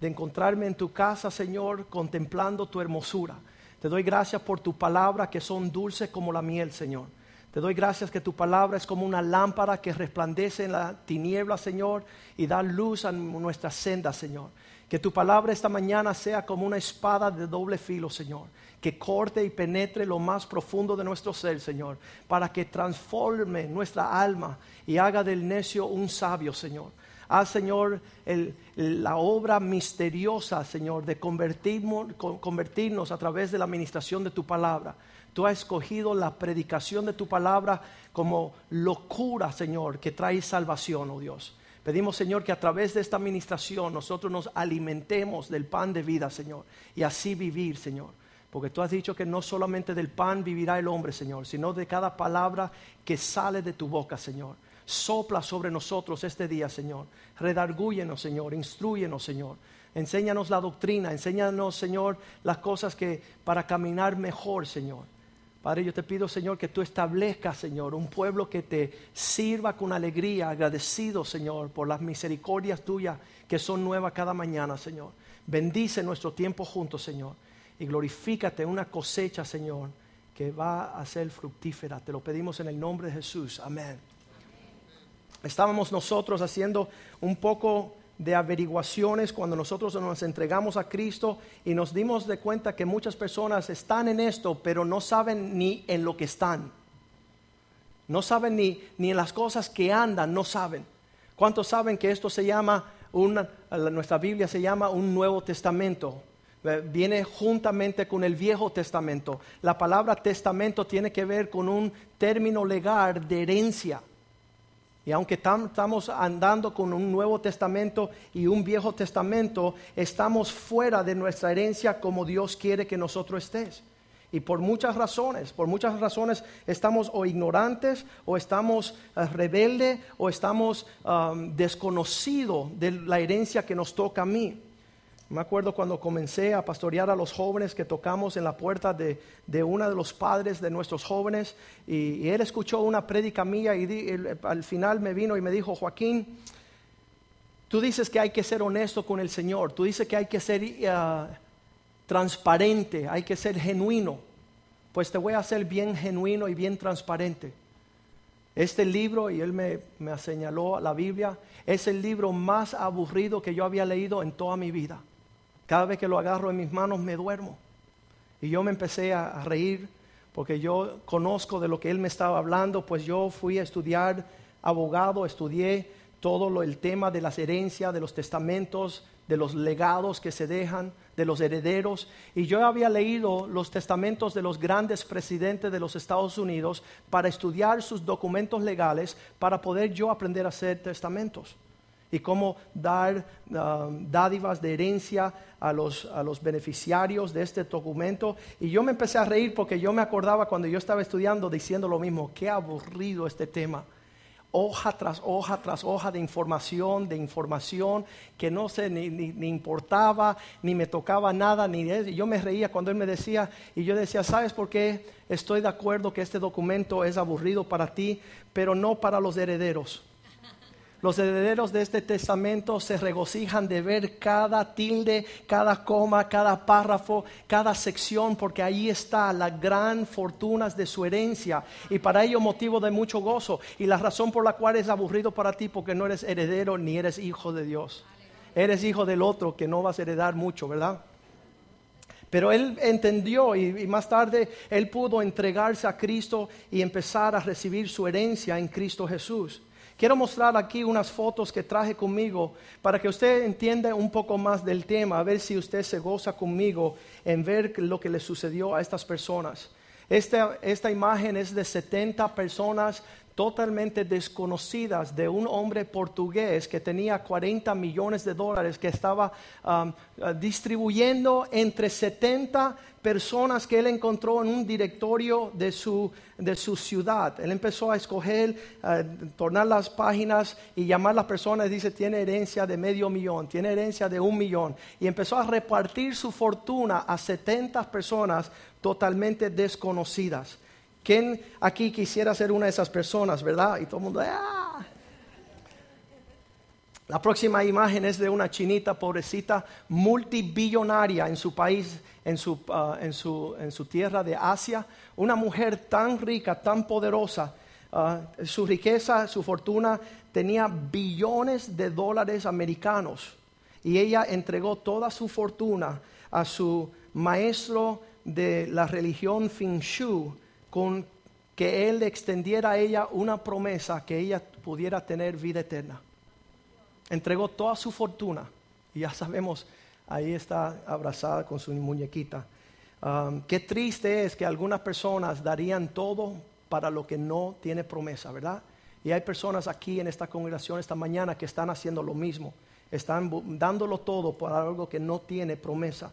de encontrarme en tu casa, Señor, contemplando tu hermosura. Te doy gracias por tu palabra que son dulces como la miel, Señor. Te doy gracias que tu palabra es como una lámpara que resplandece en la tiniebla, Señor, y da luz a nuestra senda, Señor. Que tu palabra esta mañana sea como una espada de doble filo, Señor. Que corte y penetre lo más profundo de nuestro ser, Señor. Para que transforme nuestra alma y haga del necio un sabio, Señor. Haz, Señor, la obra misteriosa, Señor, de convertirnos a través de la administración de tu palabra. Tú has escogido la predicación de tu palabra como locura, Señor, que trae salvación, oh Dios. Pedimos, Señor, que a través de esta administración nosotros nos alimentemos del pan de vida, Señor, y así vivir, Señor. Porque tú has dicho que no solamente del pan vivirá el hombre, Señor, sino de cada palabra que sale de tu boca, Señor. Sopla sobre nosotros este día, Señor. Redargúyenos, Señor. Instruyenos, Señor. Enséñanos la doctrina. Enséñanos, Señor, las cosas que para caminar mejor, Señor. Padre, yo te pido, Señor, que tú establezcas, Señor, un pueblo que te sirva con alegría, agradecido, Señor, por las misericordias tuyas que son nuevas cada mañana, Señor. Bendice nuestro tiempo juntos, Señor, y glorifícate una cosecha, Señor, que va a ser fructífera. Te lo pedimos en el nombre de Jesús. Amén. Estábamos nosotros haciendo un poco de averiguaciones cuando nosotros nos entregamos a Cristo y nos dimos de cuenta que muchas personas están en esto, pero no saben ni en lo que están. No saben ni, ni en las cosas que andan, no saben. ¿Cuántos saben que esto se llama, una, nuestra Biblia se llama un Nuevo Testamento? Eh, viene juntamente con el Viejo Testamento. La palabra testamento tiene que ver con un término legal de herencia. Y aunque estamos andando con un Nuevo Testamento y un Viejo Testamento, estamos fuera de nuestra herencia como Dios quiere que nosotros estés. Y por muchas razones, por muchas razones estamos o ignorantes o estamos eh, rebeldes o estamos desconocidos de la herencia que nos toca a mí. Me acuerdo cuando comencé a pastorear a los jóvenes que tocamos en la puerta de, de uno de los padres de nuestros jóvenes y, él escuchó una prédica mía y al final me vino y me dijo, Joaquín, tú dices que hay que ser honesto con el Señor, tú dices que hay que ser uh, transparente, hay que ser genuino. Pues te voy a hacer bien genuino y bien transparente. Este libro, y él me, me señaló la Biblia, es el libro más aburrido que yo había leído en toda mi vida. Cada vez que lo agarro en mis manos me duermo. Y yo me empecé a, reír porque yo conozco de lo que él me estaba hablando, pues yo fui a estudiar abogado, estudié todo lo, el tema de las herencias, de los testamentos, de los legados que se dejan, de los herederos. Y yo había leído los testamentos de los grandes presidentes de los Estados Unidos para estudiar sus documentos legales, para poder yo aprender a hacer testamentos y cómo dar um, dádivas de herencia a los, a los beneficiarios de este documento. Y yo me empecé a reír porque yo me acordaba cuando yo estaba estudiando diciendo lo mismo, qué aburrido este tema. Hoja tras hoja tras hoja de información, de información que no sé, ni, ni, importaba, ni me tocaba nada, ni yo me reía cuando él me decía, y yo decía, ¿sabes por qué estoy de acuerdo que este documento es aburrido para ti, pero no para los herederos? Los herederos de este testamento se regocijan de ver cada tilde, cada coma, cada párrafo, cada sección, porque ahí está la gran fortuna de su herencia y para ello motivo de mucho gozo. Y la razón por la cual es aburrido para ti, porque no eres heredero ni eres hijo de Dios. Eres hijo del otro que no vas a heredar mucho, ¿verdad? Pero él entendió y, más tarde él pudo entregarse a Cristo y empezar a recibir su herencia en Cristo Jesús. Quiero mostrar aquí unas fotos que traje conmigo para que usted entienda un poco más del tema, a ver si usted se goza conmigo en ver lo que le sucedió a estas personas. Esta, esta imagen es de 70 personas totalmente desconocidas de un hombre portugués que tenía 40 millones de dólares que estaba um, distribuyendo entre 70 personas que él encontró en un directorio de su, de su ciudad. Él empezó a escoger, uh, tornar las páginas y llamar a las personas. Dice, tiene herencia de medio millón, tiene herencia de un millón. Y empezó a repartir su fortuna a 70 personas totalmente desconocidas. ¿Quién aquí quisiera ser una de esas personas, verdad? Y todo el mundo, ¡ah! La próxima imagen es de una chinita pobrecita multibillonaria en su país, en su, uh, en su, en su tierra de Asia. Una mujer tan rica, tan poderosa. Uh, su riqueza, su fortuna tenía billones de dólares americanos. Y ella entregó toda su fortuna a su maestro de la religión Feng Shui con que Él extendiera a ella una promesa que ella pudiera tener vida eterna. Entregó toda su fortuna y ya sabemos, ahí está abrazada con su muñequita. Qué triste es que algunas personas darían todo para lo que no tiene promesa, ¿verdad? Y hay personas aquí en esta congregación esta mañana que están haciendo lo mismo, están dándolo todo para algo que no tiene promesa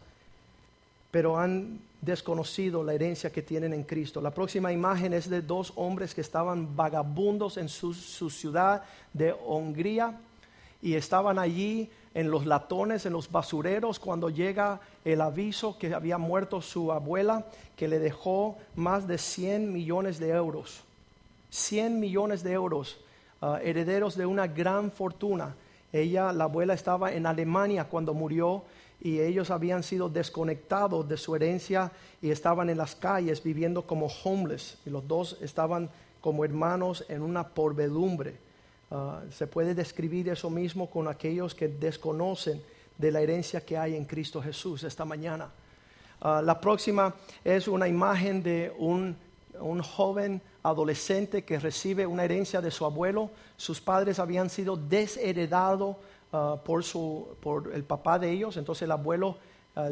pero han desconocido la herencia que tienen en Cristo. La próxima imagen es de dos hombres que estaban vagabundos en su, ciudad de Hungría y estaban allí en los latones, en los basureros, cuando llega el aviso que había muerto su abuela, que le dejó más de 100 millones de euros. 100 millones de euros, ah, herederos de una gran fortuna. Ella, la abuela, estaba en Alemania cuando murió y ellos habían sido desconectados de su herencia y estaban en las calles viviendo como homeless y los dos estaban como hermanos en una porvedumbre. Ah, se puede describir eso mismo con aquellos que desconocen de la herencia que hay en Cristo Jesús esta mañana. Ah, la próxima es una imagen de un, un joven adolescente que recibe una herencia de su abuelo. Sus padres habían sido desheredados Ah, por, por el papá de ellos. Entonces el abuelo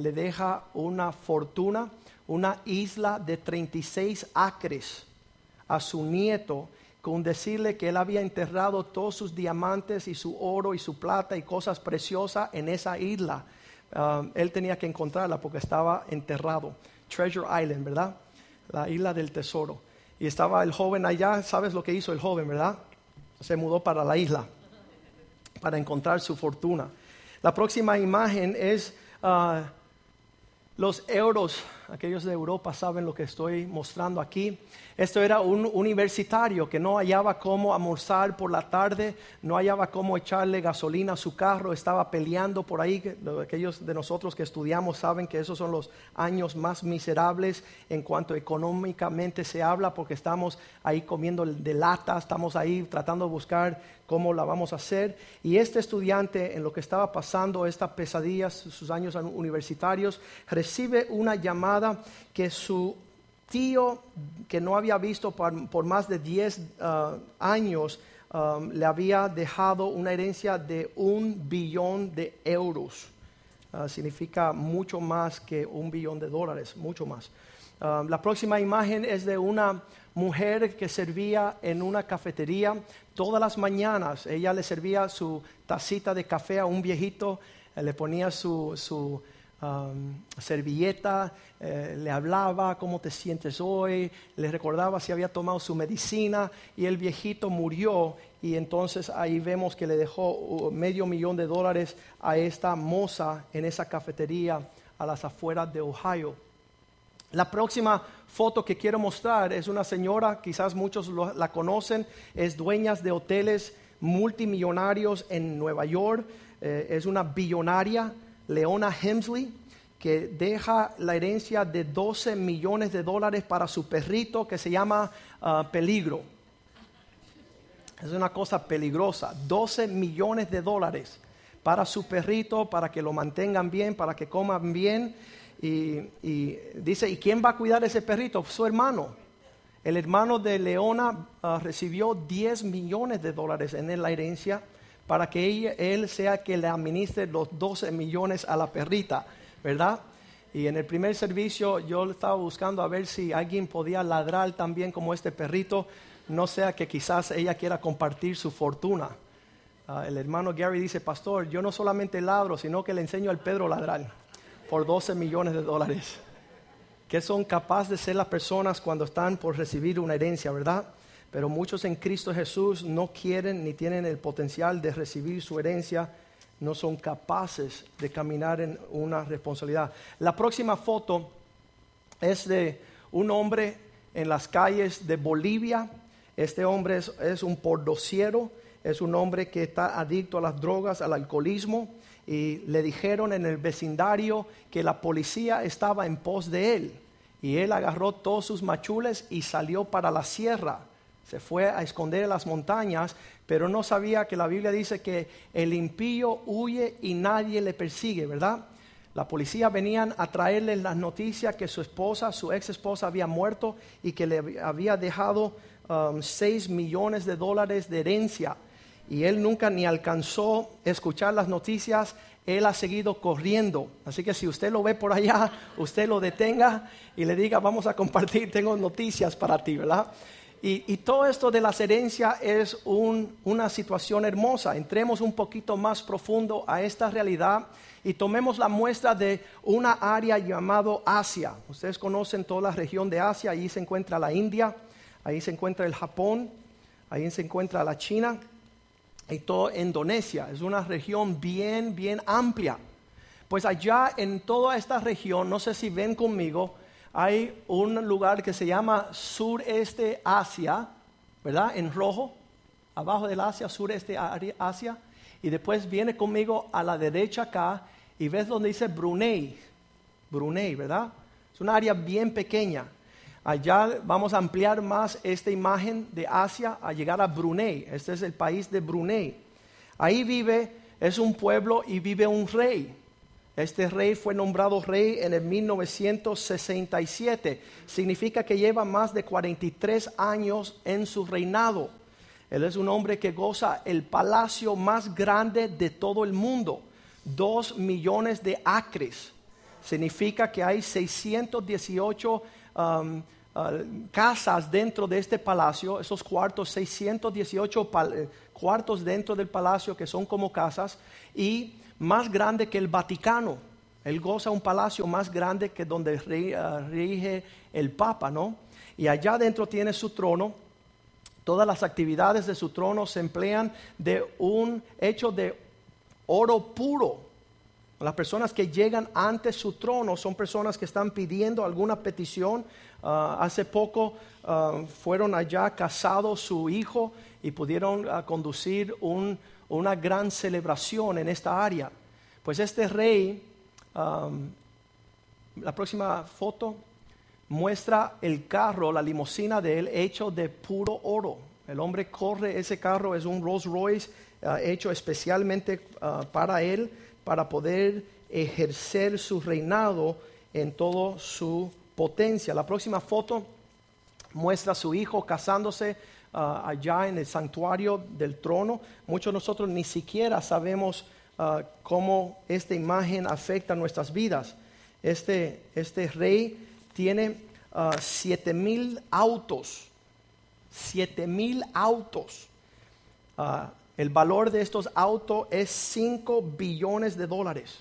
le deja una fortuna, una isla de 36 acres a su nieto con decirle que él había enterrado todos sus diamantes y su oro y su plata y cosas preciosas en esa isla. Ah, él tenía que encontrarla porque estaba enterrado. Treasure Island, ¿verdad? La isla del tesoro. Y estaba el joven allá, ¿sabes lo que hizo el joven, verdad? Se mudó para la isla para encontrar su fortuna. La próxima imagen es ah, los euros. Aquellos de Europa saben lo que estoy mostrando aquí. Esto era un universitario que no hallaba cómo almorzar por la tarde, no hallaba cómo echarle gasolina a su carro, estaba peleando por ahí. Aquellos de nosotros que estudiamos saben que esos son los años más miserables en cuanto económicamente se habla, porque estamos ahí comiendo de lata, estamos ahí tratando de buscar cómo la vamos a hacer. Y este estudiante, en lo que estaba pasando, estas pesadillas, sus años universitarios, recibe una llamada que su tío que no había visto por, más de 10 uh, años um, le había dejado una herencia de un billón de euros. Uh, significa mucho más que un billón de dólares, mucho más. Um, la próxima imagen es de una mujer que servía en una cafetería todas las mañanas. Ella le servía su tacita de café a un viejito, eh, le ponía su, su servilleta, eh, le hablaba cómo te sientes hoy, le recordaba si había tomado su medicina y el viejito murió y entonces ahí vemos que le dejó uh, medio millón de dólares a esta moza en esa cafetería a las afueras de Ohio. La próxima foto que quiero mostrar es una señora, quizás muchos la conocen, es dueña de hoteles multimillonarios en Nueva York, eh, es una billonaria Leona Hemsley, que deja la herencia de 12 millones de dólares para su perrito que se llama ah, Peligro. Es una cosa peligrosa. 12 millones de dólares para su perrito, para que lo mantengan bien, para que coman bien. Y, dice, ¿y quién va a cuidar ese perrito? Su hermano. El hermano de Leona ah, recibió 10 millones de dólares en la herencia para que él sea que le administre los 12 millones a la perrita, ¿verdad? Y en el primer servicio yo estaba buscando a ver si alguien podía ladrar también como este perrito. no sea que quizás ella quiera compartir su fortuna. Ah, el hermano Gary dice, pastor, yo no solamente ladro, sino que le enseño al Pedro a ladrar por 12 millones de dólares. Que son capaces de ser las personas cuando están por recibir una herencia, ¿verdad? Pero muchos en Cristo Jesús no quieren ni tienen el potencial de recibir su herencia, no son capaces de caminar en una responsabilidad. La próxima foto es de un hombre en las calles de Bolivia. Este hombre es, es un pordociero es un hombre que está adicto a las drogas, al alcoholismo, y le dijeron en el vecindario que la policía estaba en pos de él. Y él agarró todos sus machules y salió para la sierra. Se fue a esconder en las montañas, pero no sabía que la Biblia dice que el impío huye y nadie le persigue, ¿verdad? La policía venían a traerle las noticias que su esposa, su ex esposa, había muerto y que le había dejado um, seis millones de dólares de herencia y él nunca ni alcanzó escuchar las noticias, él ha seguido corriendo. Así que si usted lo ve por allá, usted lo detenga y le diga, vamos a compartir, tengo noticias para ti, ¿verdad? Y, todo esto de la herencias es una situación hermosa. Entremos un poquito más profundo a esta realidad y tomemos la muestra de una área llamado Asia. Ustedes conocen toda la región de Asia, ahí se encuentra la India, ahí se encuentra el Japón, ahí se encuentra la China y toda Indonesia. Es una región bien, bien amplia. Pues allá en toda esta región, no sé si ven conmigo, hay un lugar que se llama Sureste Asia, ¿verdad? En rojo, abajo del Asia, Sureste Asia. Y después viene conmigo a la derecha acá y ves donde dice Brunei. Brunei, ¿verdad? Es una área bien pequeña. Allá vamos a ampliar más esta imagen de Asia a llegar a Brunei. Este es el país de Brunei. Ahí vive, es un pueblo y vive un rey. Este rey fue nombrado rey en el 1967. Significa que lleva más de 43 años en su reinado. Él es un hombre que goza el palacio más grande de todo el mundo. Dos millones de acres. Significa que hay 618 Uh, casas dentro de este palacio, esos cuartos, 618 eh, cuartos dentro del palacio que son como casas, y más grande que el Vaticano. Él goza un palacio más grande que donde uh, rige el Papa, ¿no? Y allá dentro tiene su trono. Todas las actividades de su trono se emplean de un hecho de oro puro. Las personas que llegan ante su trono son personas que están pidiendo alguna petición Ah, hace poco ah, fueron allá casados su hijo y pudieron ah, conducir una gran celebración en esta área. Pues este rey, la próxima foto muestra el carro, la limusina de él hecho de puro oro. El hombre corre ese carro, es un Rolls Royce hecho especialmente para él, para poder ejercer su reinado en todo su potencia. La próxima foto muestra a su hijo casándose ah, allá en el santuario del trono. Muchos de nosotros ni siquiera sabemos ah, cómo esta imagen afecta nuestras vidas. Este, este rey tiene uh, siete mil autos, siete mil autos. El valor de estos autos es 5 billones de dólares.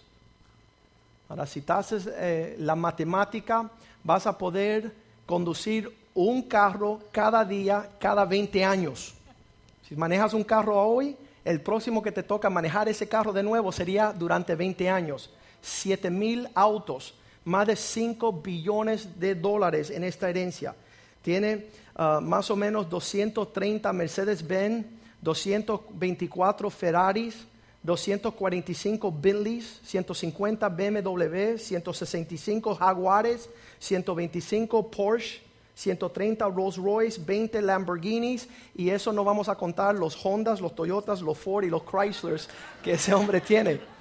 Ahora, si haces eh, la matemática, vas a poder conducir un carro cada día, cada 20 años. Si manejas un carro hoy, el próximo que te toca manejar ese carro de nuevo sería durante 20 años. 7 mil autos, más de 5 billones de dólares en esta herencia. Tiene ah, más o menos 230 Mercedes-Benz, 224 Ferraris, 245 Bentleys, 150 BMW, 165 Jaguares, 125 Porsche, 130 Rolls Royce, 20 Lamborghinis y eso no vamos a contar los Hondas, los Toyotas, los Ford y los Chryslers que ese hombre tiene.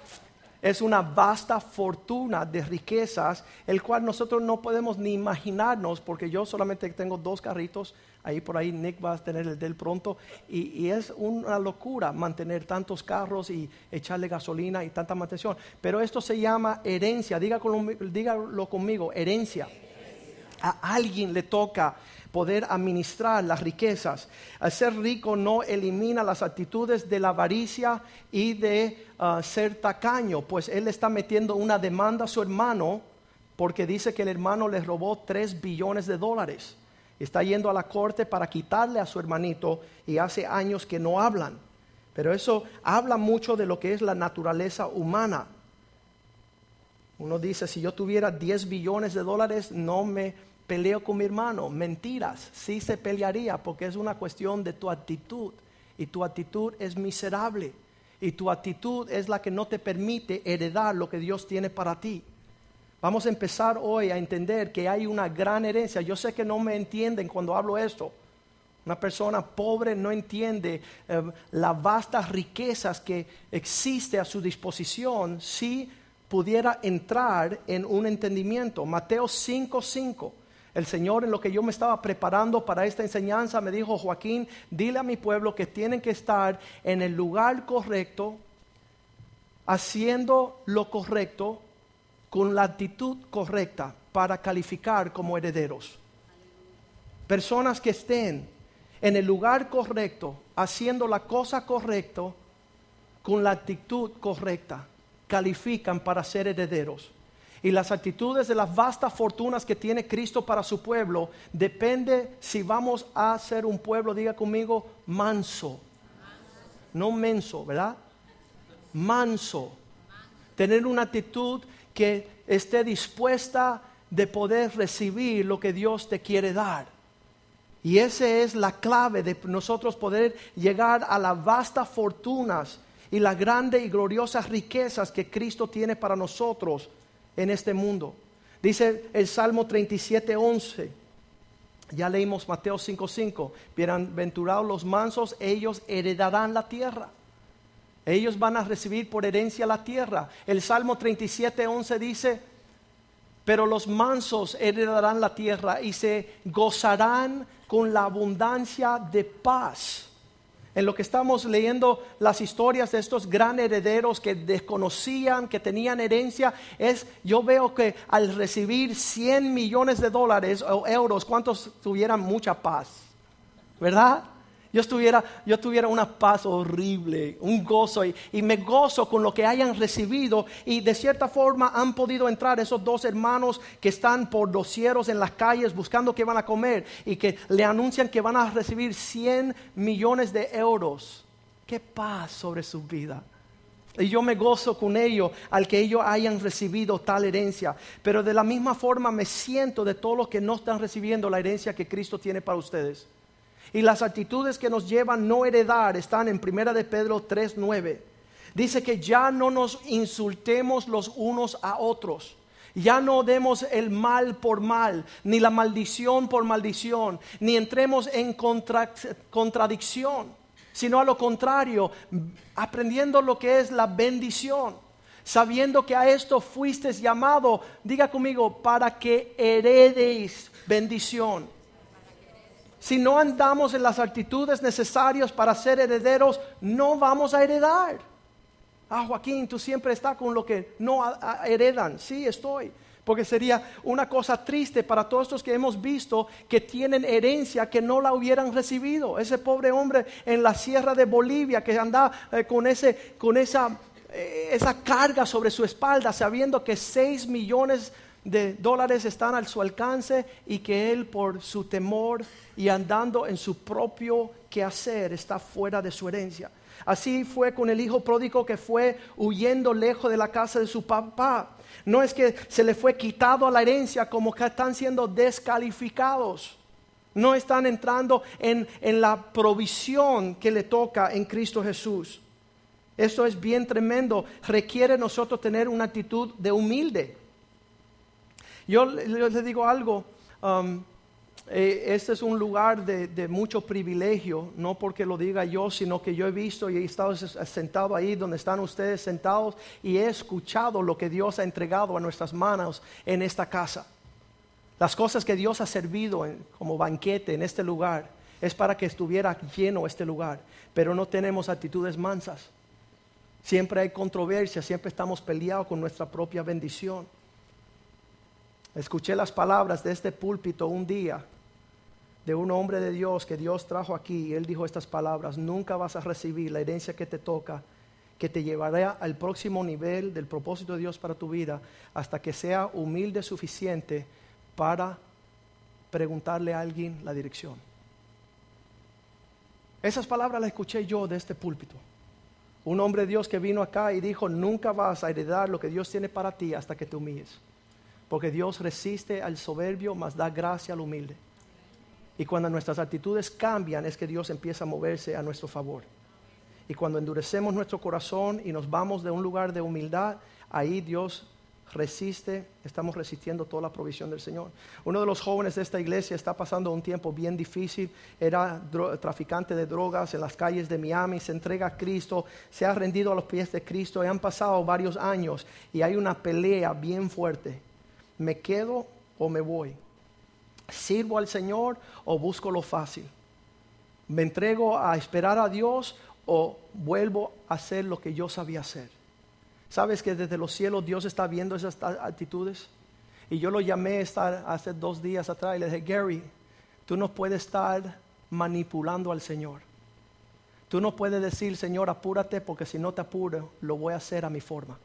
Es una vasta fortuna de riquezas, el cual nosotros no podemos ni imaginarnos, porque yo solamente tengo dos carritos, ahí por ahí Nick va a tener el del pronto, y, es una locura mantener tantos carros y echarle gasolina y tanta mantención. Pero esto se llama herencia, dígalo, dígalo conmigo, herencia. A alguien le toca poder administrar las riquezas. Al ser rico no elimina las actitudes de la avaricia y de uh, ser tacaño, pues él está metiendo una demanda a su hermano porque dice que el hermano le robó 3 billones de dólares. Está yendo a la corte para quitarle a su hermanito y hace años que no hablan. Pero eso habla mucho de lo que es la naturaleza humana. Uno dice, si yo tuviera 10 billones de dólares, no me peleo con mi hermano. Mentiras, sí se pelearía porque es una cuestión de tu actitud. Y tu actitud es miserable. Y tu actitud es la que no te permite heredar lo que Dios tiene para ti. Vamos a empezar hoy a entender que hay una gran herencia. Yo sé que no me entienden cuando hablo esto. Una persona pobre no entiende eh, las vastas riquezas que existe a su disposición si pudiera entrar en un entendimiento. Mateo 5:5. El Señor en lo que yo me estaba preparando para esta enseñanza me dijo, Joaquín, dile a mi pueblo que tienen que estar en el lugar correcto, haciendo lo correcto, con la actitud correcta para calificar como herederos. Personas que estén en el lugar correcto, haciendo la cosa correcta, con la actitud correcta, califican para ser herederos. Y las actitudes de las vastas fortunas que tiene Cristo para su pueblo depende si vamos a ser un pueblo, diga conmigo, manso. No menso, ¿verdad? Manso. Tener una actitud que esté dispuesta de poder recibir lo que Dios te quiere dar. Y esa es la clave de nosotros poder llegar a las vastas fortunas y las grandes y gloriosas riquezas que Cristo tiene para nosotros en este mundo. Dice el Salmo 37, 11. Ya leímos Mateo 5:5. Bienaventurados los mansos, ellos heredarán la tierra. Ellos van a recibir por herencia la tierra. El Salmo 37, 11 dice, pero los mansos heredarán la tierra y se gozarán con la abundancia de paz. En lo que estamos leyendo las historias de estos gran herederos que desconocían, que tenían herencia, es yo veo que al recibir 100 millones de dólares o euros, ¿cuántos tuvieran mucha paz? ¿Verdad? Yo estuviera, yo tuviera una paz horrible, un gozo y, y, me gozo con lo que hayan recibido y de cierta forma han podido entrar esos dos hermanos que están por los cielos en las calles buscando qué van a comer y que le anuncian que van a recibir 100 millones de euros. Qué paz sobre su vida. Y yo me gozo con ellos al que ellos hayan recibido tal herencia. Pero de la misma forma me siento de todos los que no están recibiendo la herencia que Cristo tiene para ustedes. Y las actitudes que nos llevan no heredar están en Primera de Pedro 3:9. Dice que ya no nos insultemos los unos a otros. Ya no demos el mal por mal, ni la maldición por maldición, ni entremos en contradicción, sino a lo contrario, aprendiendo lo que es la bendición, sabiendo que a esto fuiste llamado, diga conmigo, para que heredéis bendición. Si no andamos en las actitudes necesarias para ser herederos, no vamos a heredar. Ah, Joaquín, tú siempre estás con lo que no heredan. Sí, estoy. Porque sería una cosa triste para todos estos que hemos visto que tienen herencia que no la hubieran recibido. Ese pobre hombre en la sierra de Bolivia que anda eh, con, ese, con esa, eh, esa carga sobre su espalda, sabiendo que 6 millones de dólares están a su alcance y que él por su temor y andando en su propio quehacer está fuera de su herencia. Así fue con el hijo pródigo que fue huyendo lejos de la casa de su papá. No es que se le fue quitado a la herencia como que están siendo descalificados. No están entrando en, en la provisión que le toca en Cristo Jesús. Esto es bien tremendo. Requiere nosotros tener una actitud de humilde yo, les digo algo, um, eh, este es un lugar de, mucho privilegio, no porque lo diga yo, sino que yo he visto y he estado sentado ahí donde están ustedes sentados y he escuchado lo que Dios ha entregado a nuestras manos en esta casa. Las cosas que Dios ha servido como banquete en este lugar es para que estuviera lleno este lugar, pero no tenemos actitudes mansas. Siempre hay controversia, siempre estamos peleados con nuestra propia bendición. Escuché las palabras de este púlpito un día de un hombre de Dios que Dios trajo aquí y él dijo estas palabras, nunca vas a recibir la herencia que te toca, que te llevará al próximo nivel del propósito de Dios para tu vida, hasta que sea humilde suficiente para preguntarle a alguien la dirección. Esas palabras las escuché yo de este púlpito. Un hombre de Dios que vino acá y dijo, nunca vas a heredar lo que Dios tiene para ti hasta que te humilles. Porque Dios resiste al soberbio, mas da gracia al humilde. Y cuando nuestras actitudes cambian es que Dios empieza a moverse a nuestro favor. Y cuando endurecemos nuestro corazón y nos vamos de un lugar de humildad, ahí Dios resiste, estamos resistiendo toda la provisión del Señor. Uno de los jóvenes de esta iglesia está pasando un tiempo bien difícil, era traficante de drogas en las calles de Miami, se entrega a Cristo, se ha rendido a los pies de Cristo y han pasado varios años y hay una pelea bien fuerte. ¿Me quedo o me voy? ¿Sirvo al Señor o busco lo fácil? ¿Me entrego a esperar a Dios o vuelvo a hacer lo que yo sabía hacer? ¿Sabes que desde los cielos Dios está viendo esas actitudes? Y yo lo llamé estar hace dos días atrás y le dije, Gary, tú no puedes estar manipulando al Señor. Tú no puedes decir, Señor, apúrate porque si no te apuro, lo voy a hacer a mi forma.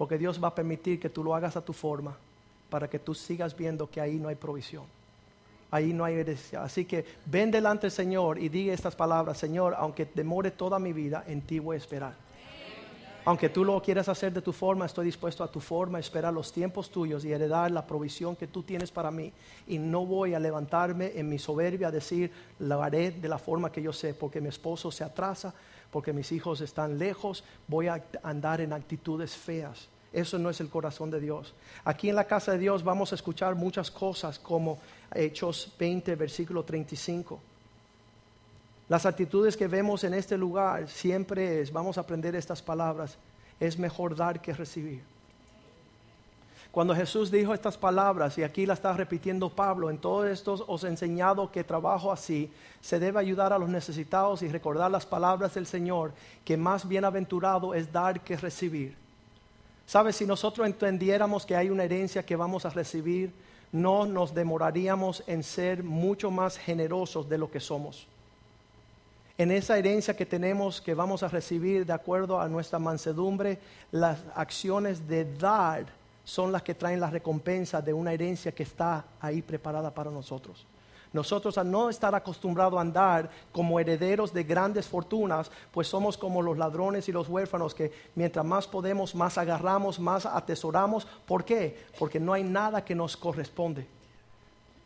Porque Dios va a permitir que tú lo hagas a tu forma para que tú sigas viendo que ahí no hay provisión. Ahí no hay herencia. Así que ven delante del Señor y diga estas palabras, Señor, aunque demore toda mi vida, en ti voy a esperar. Aunque tú lo quieras hacer de tu forma, estoy dispuesto a tu forma, esperar los tiempos tuyos y heredar la provisión que tú tienes para mí. Y no voy a levantarme en mi soberbia a decir, lo haré de la forma que yo sé, porque mi esposo se atrasa, porque mis hijos están lejos, voy a andar en actitudes feas. Eso no es el corazón de Dios. Aquí en la casa de Dios vamos a escuchar muchas cosas como Hechos 20, versículo 35. Las actitudes que vemos en este lugar siempre es, vamos a aprender estas palabras, es mejor dar que recibir. Cuando Jesús dijo estas palabras, y aquí la está repitiendo Pablo, en todo esto os he enseñado que trabajo así, se debe ayudar a los necesitados y recordar las palabras del Señor, que más bienaventurado es dar que recibir. ¿Sabes? Si nosotros entendiéramos que hay una herencia que vamos a recibir, no nos demoraríamos en ser mucho más generosos de lo que somos. En esa herencia que tenemos, que vamos a recibir de acuerdo a nuestra mansedumbre, las acciones de dar son las que traen la recompensa de una herencia que está ahí preparada para nosotros. Nosotros al no estar acostumbrados a andar como herederos de grandes fortunas, pues somos como los ladrones y los huérfanos que mientras más podemos, más agarramos, más atesoramos. ¿Por qué? Porque no hay nada que nos corresponde.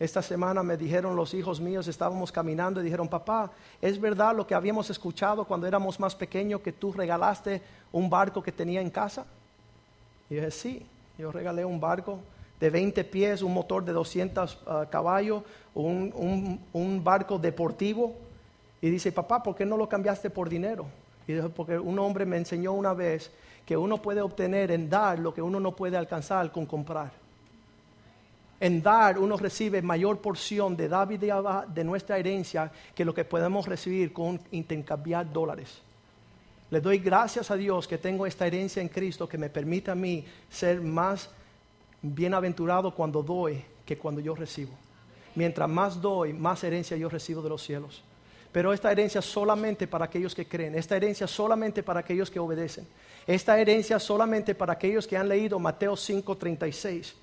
Esta semana me dijeron los hijos míos, estábamos caminando y dijeron, papá, ¿es verdad lo que habíamos escuchado cuando éramos más pequeños que tú regalaste un barco que tenía en casa? Y yo dije, sí, yo regalé un barco de 20 pies, un motor de 200 ah, caballos, un, un, barco deportivo. Y dice, papá, ¿por qué no lo cambiaste por dinero? Y dijo, porque un hombre me enseñó una vez que uno puede obtener en dar lo que uno no puede alcanzar con comprar. En dar uno recibe mayor porción de David de nuestra herencia que lo que podemos recibir con intercambiar dólares. Le doy gracias a Dios que tengo esta herencia en Cristo que me permite a mí ser más bienaventurado cuando doy que cuando yo recibo. Mientras más doy, más herencia yo recibo de los cielos. Pero esta herencia solamente para aquellos que creen, esta herencia solamente para aquellos que obedecen, esta herencia solamente para aquellos que han leído Mateo 5:36.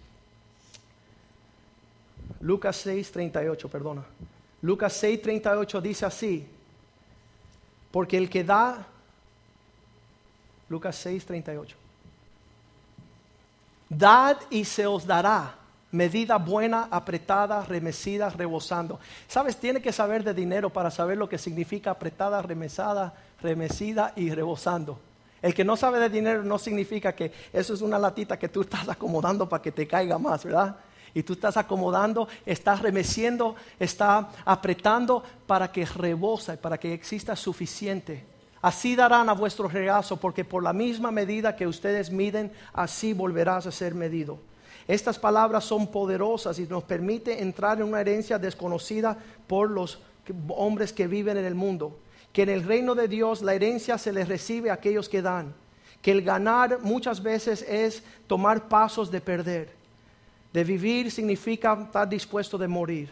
Lucas 6:38, perdona. Lucas 6:38 dice así, porque el que da, Lucas 6:38. Dad y se os dará. Medida buena, apretada, remesida, rebosando. Sabes, tiene que saber de dinero para saber lo que significa apretada, remesada, remesida y rebosando. El que no sabe de dinero no significa que eso es una latita que tú estás acomodando para que te caiga más, ¿verdad? Y tú estás acomodando, estás remeciendo, estás apretando para que rebosa, para que exista suficiente. Así darán a vuestro regazo, porque por la misma medida que ustedes miden, así volverás a ser medido. Estas palabras son poderosas y nos permite entrar en una herencia desconocida por los hombres que viven en el mundo. Que en el reino de Dios la herencia se les recibe a aquellos que dan. Que el ganar muchas veces es tomar pasos de perder. De vivir significa estar dispuesto de morir.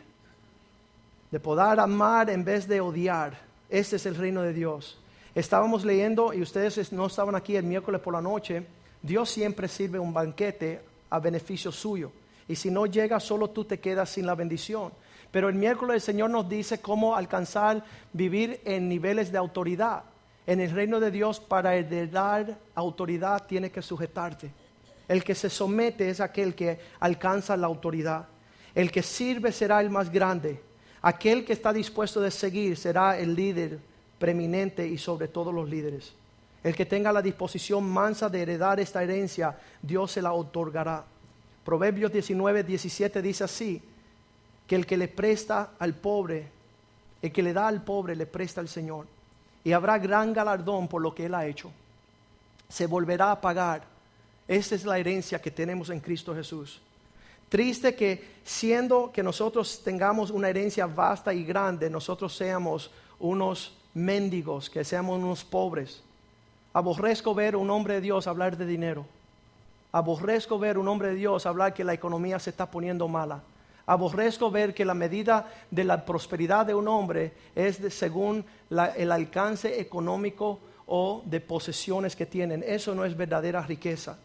De poder amar en vez de odiar. Este es el reino de Dios. Estábamos leyendo, y ustedes no estaban aquí el miércoles por la noche, Dios siempre sirve un banquete a beneficio suyo. Y si no llega, solo tú te quedas sin la bendición. Pero el miércoles el Señor nos dice cómo alcanzar vivir en niveles de autoridad. En el reino de Dios, para heredar autoridad, tiene que sujetarte. El que se somete es aquel que alcanza la autoridad. El que sirve será el más grande. Aquel que está dispuesto de seguir será el líder preeminente y sobre todos los líderes. El que tenga la disposición mansa de heredar esta herencia, Dios se la otorgará. Proverbios 19, 17 dice así, que el que le presta al pobre, el que le da al pobre, le presta al Señor. Y habrá gran galardón por lo que él ha hecho. Se volverá a pagar. Esa es la herencia que tenemos en Cristo Jesús. Triste que siendo que nosotros tengamos una herencia vasta y grande, nosotros seamos unos mendigos, que seamos unos pobres. Aborrezco ver un hombre de Dios hablar de dinero. Aborrezco ver un hombre de Dios hablar que la economía se está poniendo mala. Aborrezco ver que la medida de la prosperidad de un hombre es según el alcance económico o de posesiones que tienen. Eso no es verdadera riqueza.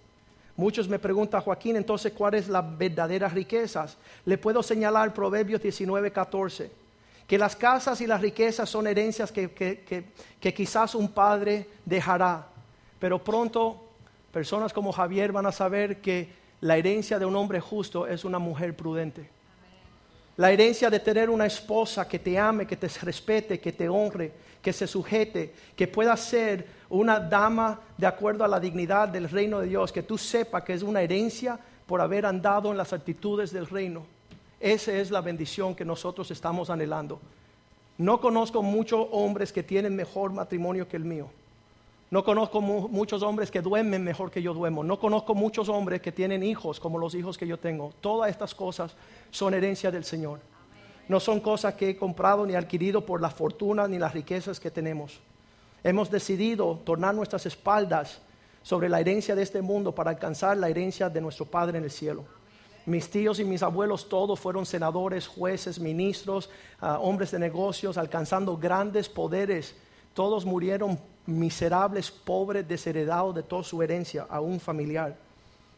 Muchos me preguntan, Joaquín, entonces, ¿cuál es la verdadera riqueza? Le puedo señalar Proverbios 19, 14 que las casas y las riquezas son herencias que, quizás un padre dejará, pero pronto personas como Javier van a saber que la herencia de un hombre justo es una mujer prudente. La herencia de tener una esposa que te ame, que te respete, que te honre, que se sujete, que pueda ser una dama de acuerdo a la dignidad del reino de Dios, que tú sepas que es una herencia por haber andado en las actitudes del reino. Esa es la bendición que nosotros estamos anhelando. No conozco muchos hombres que tienen mejor matrimonio que el mío. No conozco muchos hombres que duermen mejor que yo duermo. No conozco muchos hombres que tienen hijos como los hijos que yo tengo. Todas estas cosas son herencia del Señor. No son cosas que he comprado ni adquirido por la fortuna ni las riquezas que tenemos. Hemos decidido tornar nuestras espaldas sobre la herencia de este mundo para alcanzar la herencia de nuestro Padre en el cielo. Mis tíos y mis abuelos todos fueron senadores, jueces, ministros, ah, hombres de negocios, alcanzando grandes poderes. Todos murieron miserables, pobres, desheredados de toda su herencia, a un familiar.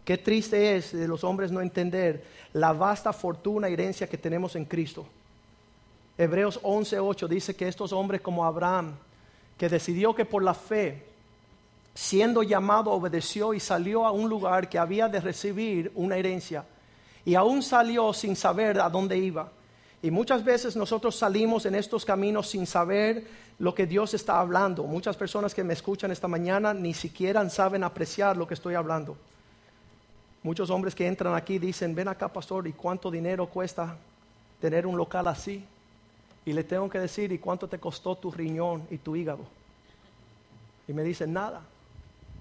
Qué triste es de los hombres no entender la vasta fortuna y herencia que tenemos en Cristo. Hebreos 11:8 dice que estos hombres como Abraham, que decidió que por la fe, siendo llamado, obedeció y salió a un lugar que había de recibir una herencia y aún salió sin saber a dónde iba. Y muchas veces nosotros salimos en estos caminos sin saber lo que Dios está hablando. Muchas personas que me escuchan esta mañana ni siquiera saben apreciar lo que estoy hablando. Muchos hombres que entran aquí dicen, ven acá pastor, ¿y cuánto dinero cuesta tener un local así? Y le tengo que decir, ¿y cuánto te costó tu riñón y tu hígado? Y me dicen, nada.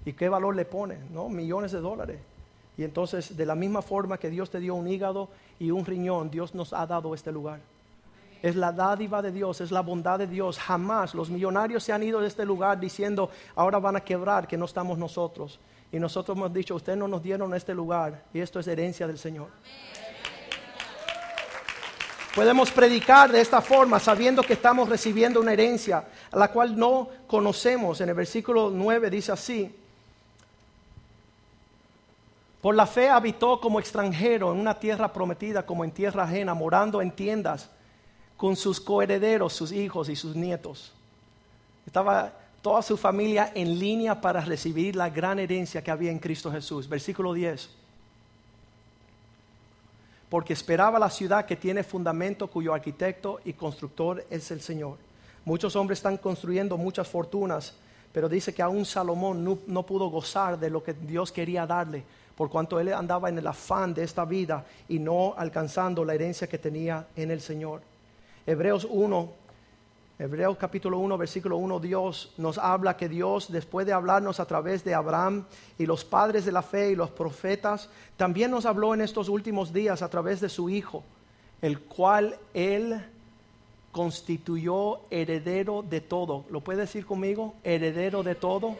¿Y qué valor le pone? No, millones de dólares. Y entonces, de la misma forma que Dios te dio un hígado y un riñón, Dios nos ha dado este lugar. Es la dádiva de Dios, es la bondad de Dios. Jamás los millonarios se han ido de este lugar diciendo, ahora van a quebrar, que no estamos nosotros. Y nosotros hemos dicho, ustedes no nos dieron este lugar y esto es herencia del Señor. Podemos predicar de esta forma sabiendo que estamos recibiendo una herencia la cual no conocemos. En el versículo 9 dice así, por la fe habitó como extranjero en una tierra prometida como en tierra ajena, morando en tiendas con sus coherederos, sus hijos y sus nietos. Estaba toda su familia en línea para recibir la gran herencia que había en Cristo Jesús. Versículo 10. Porque esperaba la ciudad que tiene fundamento, cuyo arquitecto y constructor es el Señor. Muchos hombres están construyendo muchas fortunas, pero dice que aún Salomón no, no pudo gozar de lo que Dios quería darle por cuanto él andaba en el afán de esta vida y no alcanzando la herencia que tenía en el Señor. Hebreos 1, Hebreos capítulo 1, versículo 1, Dios nos habla que Dios, después de hablarnos a través de Abraham y los padres de la fe y los profetas, también nos habló en estos últimos días a través de su Hijo, el cual Él constituyó heredero de todo. ¿Lo puede decir conmigo? Heredero de todo.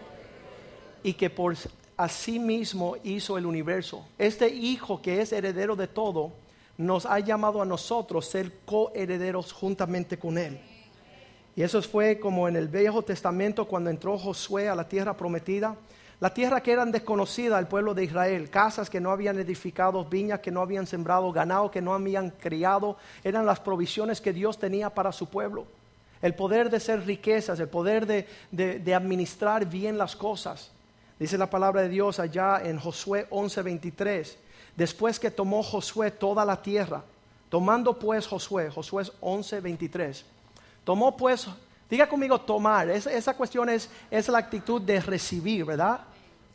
Y que por asimismo hizo el universo. Este Hijo que es heredero de todo, nos ha llamado a nosotros ser coherederos juntamente con Él. Y eso fue como en el Viejo Testamento cuando entró Josué a la tierra prometida. La tierra que eran desconocida al pueblo de Israel, casas que no habían edificado, viñas que no habían sembrado, ganado que no habían criado, eran las provisiones que Dios tenía para su pueblo. El poder de ser riquezas, el poder de, de administrar bien las cosas. Dice la palabra de Dios allá en Josué 11:23. Después que tomó Josué toda la tierra, tomando pues Josué, Josué 11:23. Tomó pues, diga conmigo tomar, esa cuestión es, es la actitud de recibir, ¿verdad?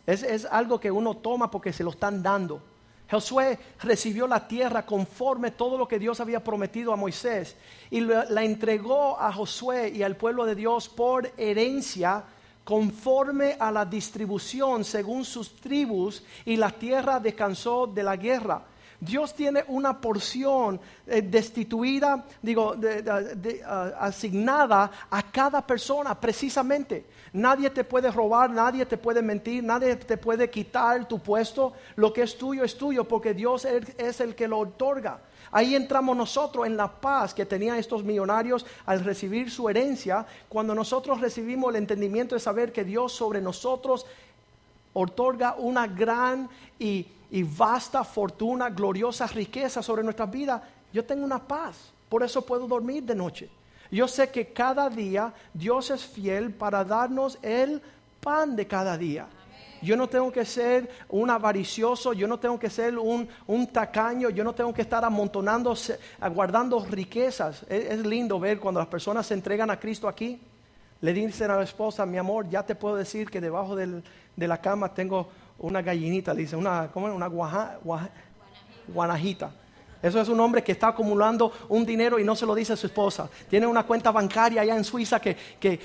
Es, es algo que uno toma porque se lo están dando. Josué recibió la tierra conforme todo lo que Dios había prometido a Moisés y la entregó a Josué y al pueblo de Dios por herencia conforme a la distribución según sus tribus y la tierra descansó de la guerra. Dios tiene una porción eh, destituida, digo, ah, asignada a cada persona precisamente. Nadie te puede robar, nadie te puede mentir, nadie te puede quitar tu puesto. Lo que es tuyo es tuyo porque Dios es el que lo otorga. Ahí entramos nosotros en la paz que tenían estos millonarios al recibir su herencia, cuando nosotros recibimos el entendimiento de saber que Dios sobre nosotros otorga una gran y, vasta fortuna, gloriosa riqueza sobre nuestras vidas. Yo tengo una paz, por eso puedo dormir de noche. Yo sé que cada día Dios es fiel para darnos el pan de cada día. Yo no tengo que ser un avaricioso, yo no tengo que ser un, tacaño, yo no tengo que estar amontonando, aguardando riquezas. Es, lindo ver cuando las personas se entregan a Cristo aquí. Le dicen a la esposa, mi amor, ya te puedo decir que debajo de la cama tengo una gallinita, le dice, una, ¿cómo es? Una guanajita. Eso es un hombre que está acumulando un dinero y no se lo dice a su esposa. Tiene una cuenta bancaria allá en Suiza que,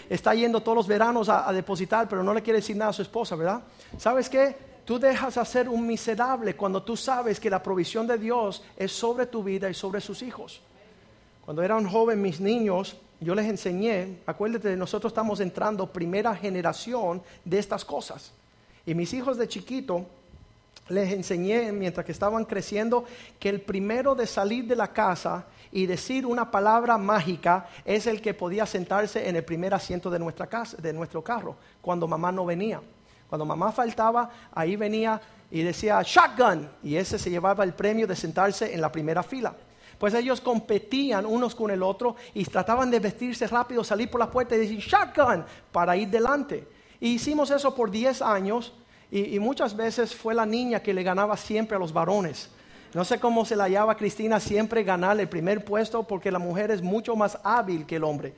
está yendo todos los veranos a, depositar, pero no le quiere decir nada a su esposa, ¿verdad? ¿Sabes qué? Tú dejas hacer un miserable cuando tú sabes que la provisión de Dios es sobre tu vida y sobre sus hijos. Cuando era un joven, mis niños, yo les enseñé, acuérdate, nosotros estamos entrando primera generación de estas cosas. Y mis hijos de chiquito, les enseñé mientras que estaban creciendo que el primero de salir de la casa y decir una palabra mágica es el que podía sentarse en el primer asiento de nuestra casa, de nuestro carro, cuando mamá no venía. Cuando mamá faltaba, ahí venía y decía shotgun y ese se llevaba el premio de sentarse en la primera fila. Pues ellos competían unos con el otro y trataban de vestirse rápido, salir por la puerta y decir shotgun para ir delante. Y hicimos eso por 10 años y, muchas veces fue la niña que le ganaba siempre a los varones. No sé cómo se la hallaba Cristina siempre ganar el primer puesto porque la mujer es mucho más hábil que el hombre.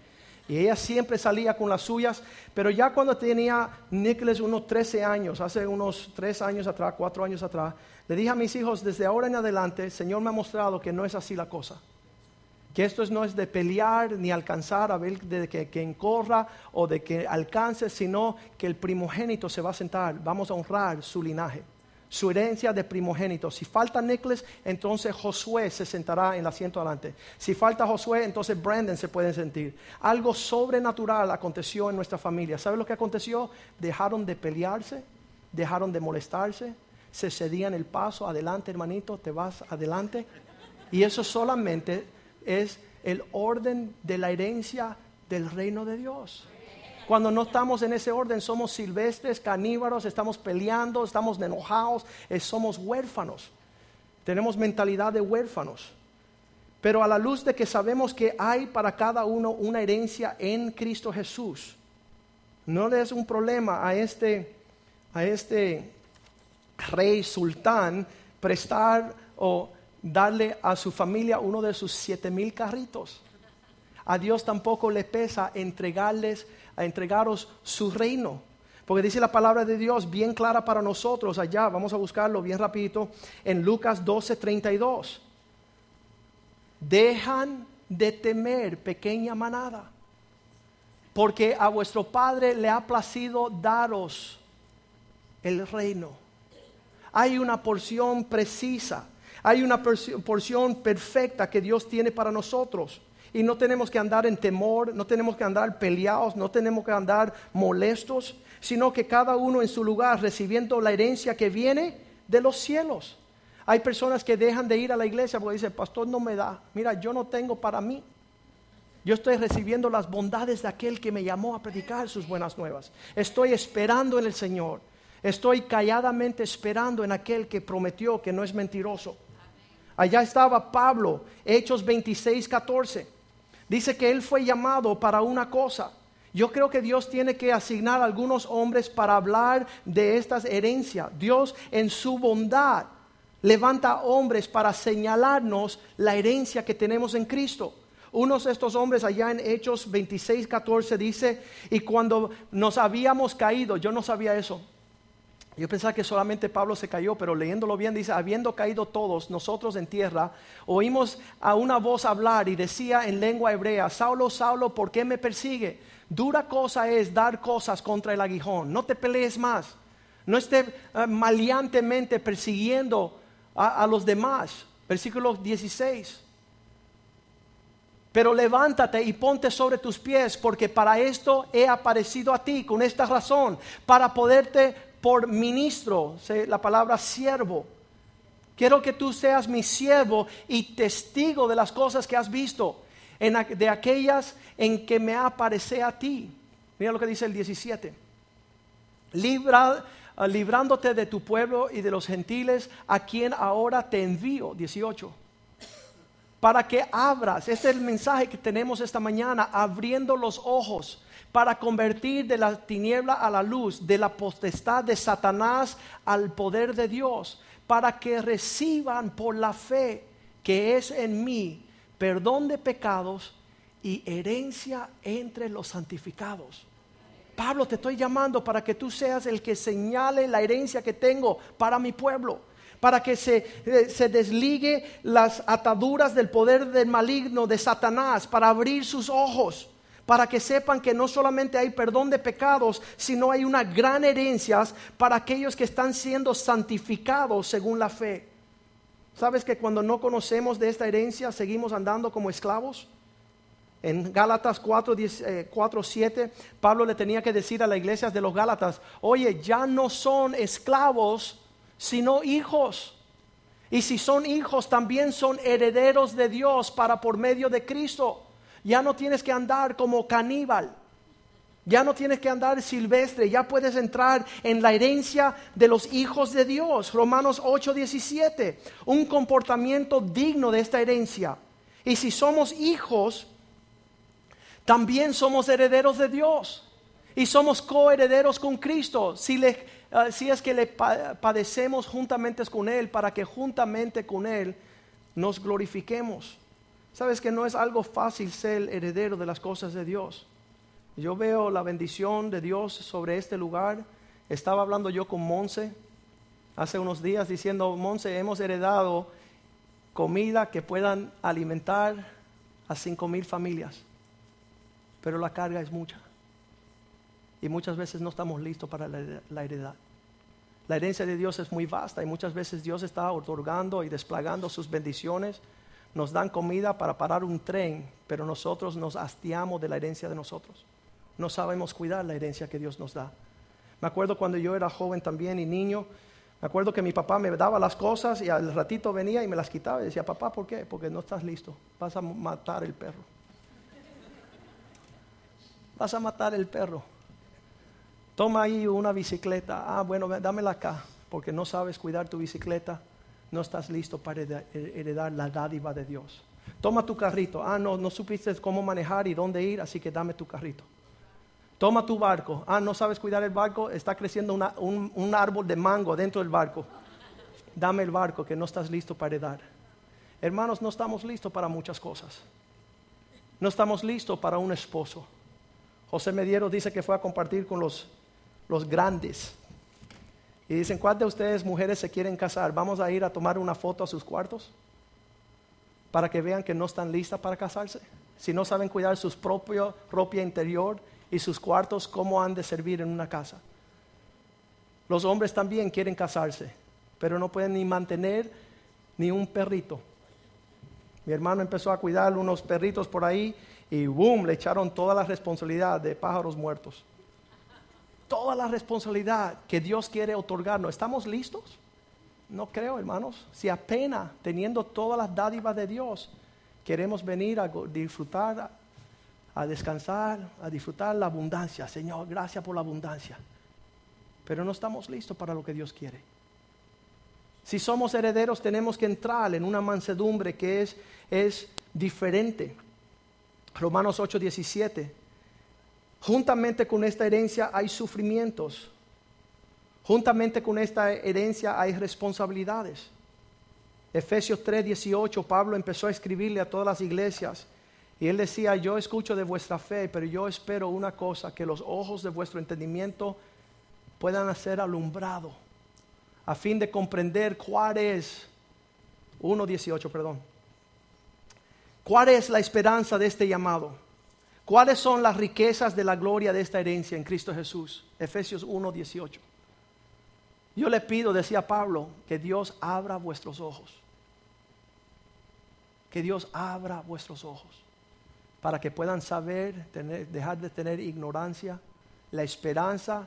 Y ella siempre salía con las suyas, pero ya cuando tenía Nicholas unos 13 años, hace unos 3 años atrás, 4 años atrás, le dije a mis hijos, desde ahora en adelante, el Señor me ha mostrado que no es así la cosa que esto no es de pelear ni alcanzar a ver de que quien corra o de que alcance, sino que el primogénito se va a sentar, vamos a honrar su linaje, su herencia de primogénito. Si falta Nicholas, entonces Josué se sentará en el asiento adelante. Si falta Josué, entonces Brandon se puede sentir. Algo sobrenatural aconteció en nuestra familia. ¿Sabe lo que aconteció? Dejaron de pelearse, dejaron de molestarse, se cedían el paso, adelante hermanito, te vas adelante. Y eso solamente es el orden de la herencia del reino de Dios. Cuando no estamos en ese orden, somos silvestres, caníbaros, estamos peleando, estamos enojados, eh, somos huérfanos. Tenemos mentalidad de huérfanos. Pero a la luz de que sabemos que hay para cada uno una herencia en Cristo Jesús, no le es un problema a este, a este rey sultán prestar o darle a su familia uno de sus siete mil carritos. A Dios tampoco le pesa entregarles, a entregaros su reino. Porque dice la palabra de Dios bien clara para nosotros allá, vamos a buscarlo bien rapidito, en Lucas 12, 32. Dejan de temer, pequeña manada, porque a vuestro Padre le ha placido daros el reino. Hay una porción precisa hay una porción perfecta que Dios tiene para nosotros. Y no tenemos que andar en temor, no tenemos que andar peleados, no tenemos que andar molestos. sino que cada uno en su lugar recibiendo la herencia que viene de los cielos. Hay personas que dejan de ir a la iglesia porque dicen, pastor no me da, mira, yo no tengo para mí. Yo estoy recibiendo las bondades de aquel que me llamó a predicar sus buenas nuevas. Estoy esperando en el Señor. Estoy calladamente esperando en aquel que prometió que no es mentiroso. Allá estaba Pablo, Hechos 26, 14. Dice que él fue llamado para una cosa. Yo creo que Dios tiene que asignar a algunos hombres para hablar de estas herencias. Dios en su bondad levanta hombres para señalarnos la herencia que tenemos en Cristo. Unos de estos hombres allá en Hechos 26, 14 dice, y cuando nos habíamos caído, yo no sabía eso, yo pensaba que solamente Pablo se cayó, pero leyéndolo bien dice, habiendo caído todos nosotros en tierra, oímos a una voz hablar y decía en lengua hebrea, Saulo, Saulo, ¿por qué me persigue? Dura cosa es dar cosas contra el aguijón, no te pelees más, no estés uh, maleantemente persiguiendo a, a los demás. Versículo 16. Pero levántate y ponte sobre tus pies, porque para esto he aparecido a ti, con esta razón, para poderte por ministro, la palabra siervo. Quiero que tú seas mi siervo y testigo de las cosas que has visto, de aquellas en que me aparece a ti. Mira lo que dice el 17. Libra, ah, librándote de tu pueblo y de los gentiles, a quien ahora te envío. 18 para que abras, este es el mensaje que tenemos esta mañana, abriendo los ojos para convertir de la tiniebla a la luz, de la potestad de Satanás al poder de Dios, para que reciban por la fe que es en mí perdón de pecados y herencia entre los santificados. Pablo, te estoy llamando para que tú seas el que señale la herencia que tengo para mi pueblo para que se, eh, se, desligue las ataduras del poder del maligno de Satanás, para abrir sus ojos para que sepan que no solamente hay perdón de pecados, sino hay una gran herencia para aquellos que están siendo santificados según la fe. ¿Sabes que cuando no conocemos de esta herencia seguimos andando como esclavos? En Gálatas 4, 7, eh, Pablo le tenía que decir a las iglesias de los Gálatas, oye, ya no son esclavos, sino hijos. Y si son hijos, también son herederos de Dios para por medio de Cristo. Ya no tienes que andar como caníbal. Ya no tienes que andar silvestre, ya puedes entrar en la herencia de los hijos de Dios. Romanos 8:17, un comportamiento digno de esta herencia. Y si somos hijos, también somos herederos de Dios. Y somos coherederos con Cristo. Si, ah, es que le padecemos juntamente con Él, para que juntamente con Él nos glorifiquemos. Sabes que no es algo fácil ser heredero de las cosas de Dios. Yo veo la bendición de Dios sobre este lugar. Estaba hablando yo con Monse hace unos días diciendo, Monse, hemos heredado comida que puedan alimentar a cinco mil familias, pero la carga es mucha. Y muchas veces no estamos listos para la, la heredad. La herencia de Dios es muy vasta y muchas veces Dios está otorgando y desplegando sus bendiciones nos dan comida para parar un tren, pero nosotros nos hastiamos de la herencia de nosotros. No sabemos cuidar la herencia que Dios nos da. Me acuerdo cuando yo era joven también y niño, me acuerdo que mi papá me daba las cosas y al ratito venía y me las quitaba y decía, papá, ¿por qué? Porque no estás listo, vas a matar el perro. Vas a matar el perro. Toma ahí una bicicleta. Ah, bueno, dámela acá, porque no sabes cuidar tu bicicleta no estás listo para heredar la dádiva de Dios. Toma tu carrito. Ah, no, no supiste cómo manejar y dónde ir, así que dame tu carrito. Toma tu barco. Ah, no sabes cuidar el barco, está creciendo un, un árbol de mango dentro del barco. Dame el barco que no estás listo para heredar. Hermanos, no estamos listos para muchas cosas. No estamos listos para un esposo. José Mediero dice que fue a compartir con los, los grandes y dicen, ¿cuántas de ustedes mujeres se quieren casar? Vamos a ir a tomar una foto a sus cuartos para que vean que no están listas para casarse. Si no saben cuidar su propia interior y sus cuartos, ¿cómo han de servir en una casa? Los hombres también quieren casarse, pero no pueden ni mantener ni un perrito. Mi hermano empezó a cuidar unos perritos por ahí y boom, le echaron toda la responsabilidad de pájaros muertos. Toda la responsabilidad que Dios quiere otorgarnos. ¿Estamos listos? No creo, hermanos. Si apenas teniendo todas las dádivas de Dios, queremos venir a disfrutar, a descansar, a disfrutar la abundancia. Señor, gracias por la abundancia. Pero no estamos listos para lo que Dios quiere. Si somos herederos, tenemos que entrar en una mansedumbre que es, es diferente. Romanos 8, 17. Juntamente con esta herencia hay sufrimientos. Juntamente con esta herencia hay responsabilidades. Efesios 3, 18, Pablo empezó a escribirle a todas las iglesias y él decía, yo escucho de vuestra fe, pero yo espero una cosa, que los ojos de vuestro entendimiento puedan ser alumbrados, a fin de comprender cuál es, 1.18, perdón, cuál es la esperanza de este llamado, cuáles son las riquezas de la gloria de esta herencia en Cristo Jesús, Efesios 1.18. Yo le pido, decía Pablo, que Dios abra vuestros ojos, que Dios abra vuestros ojos para que puedan saber, dejar de tener ignorancia, la esperanza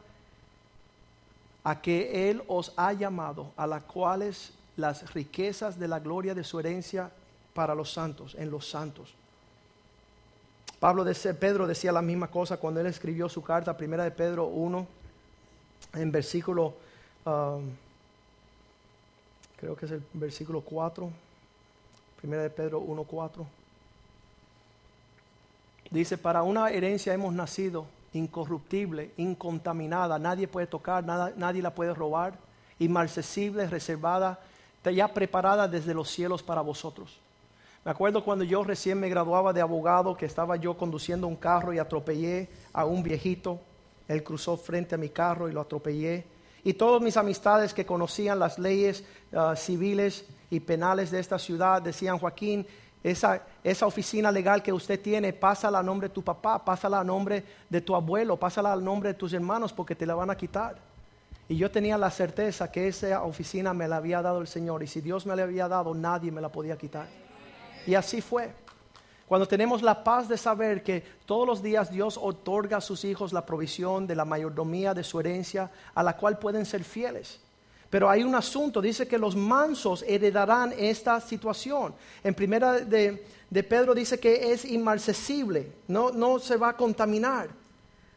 a que Él os ha llamado, a las cuales las riquezas de la gloria de su herencia para los santos, en los santos. Pablo decía, Pedro decía la misma cosa cuando él escribió su carta, primera de Pedro 1, en versículo, um, creo que es el versículo 4, primera de Pedro 1, 4. Dice, para una herencia hemos nacido incorruptible, incontaminada, nadie puede tocar, nada, nadie la puede robar, inmarcesible, reservada, ya preparada desde los cielos para vosotros. Me acuerdo cuando yo recién me graduaba de abogado, que estaba yo conduciendo un carro y atropellé a un viejito. Él cruzó frente a mi carro y lo atropellé. Y todas mis amistades que conocían las leyes ah, civiles y penales de esta ciudad decían, Joaquín, esa, esa, oficina legal que usted tiene, pásala a nombre de tu papá, pásala a nombre de tu abuelo, pásala al nombre de tus hermanos porque te la van a quitar. Y yo tenía la certeza que esa oficina me la había dado el Señor y si Dios me la había dado, nadie me la podía quitar. Y así fue. Cuando tenemos la paz de saber que todos los días Dios otorga a sus hijos la provisión de la mayordomía de su herencia a la cual pueden ser fieles. Pero hay un asunto, dice que los mansos heredarán esta situación. En primera de, Pedro dice que es inmarcesible, no, no se va a contaminar.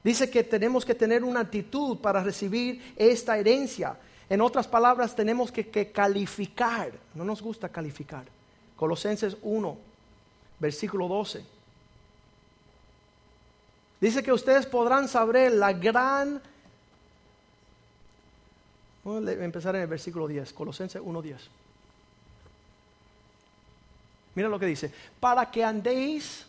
Dice que tenemos que tener una actitud para recibir esta herencia. En otras palabras, tenemos que calificar. No nos gusta calificar. Colosenses 1, versículo 12. Dice que ustedes podrán saber la gran Vamos a empezar en el versículo 10, Colosenses 1.10. Mira lo que dice, para que andéis,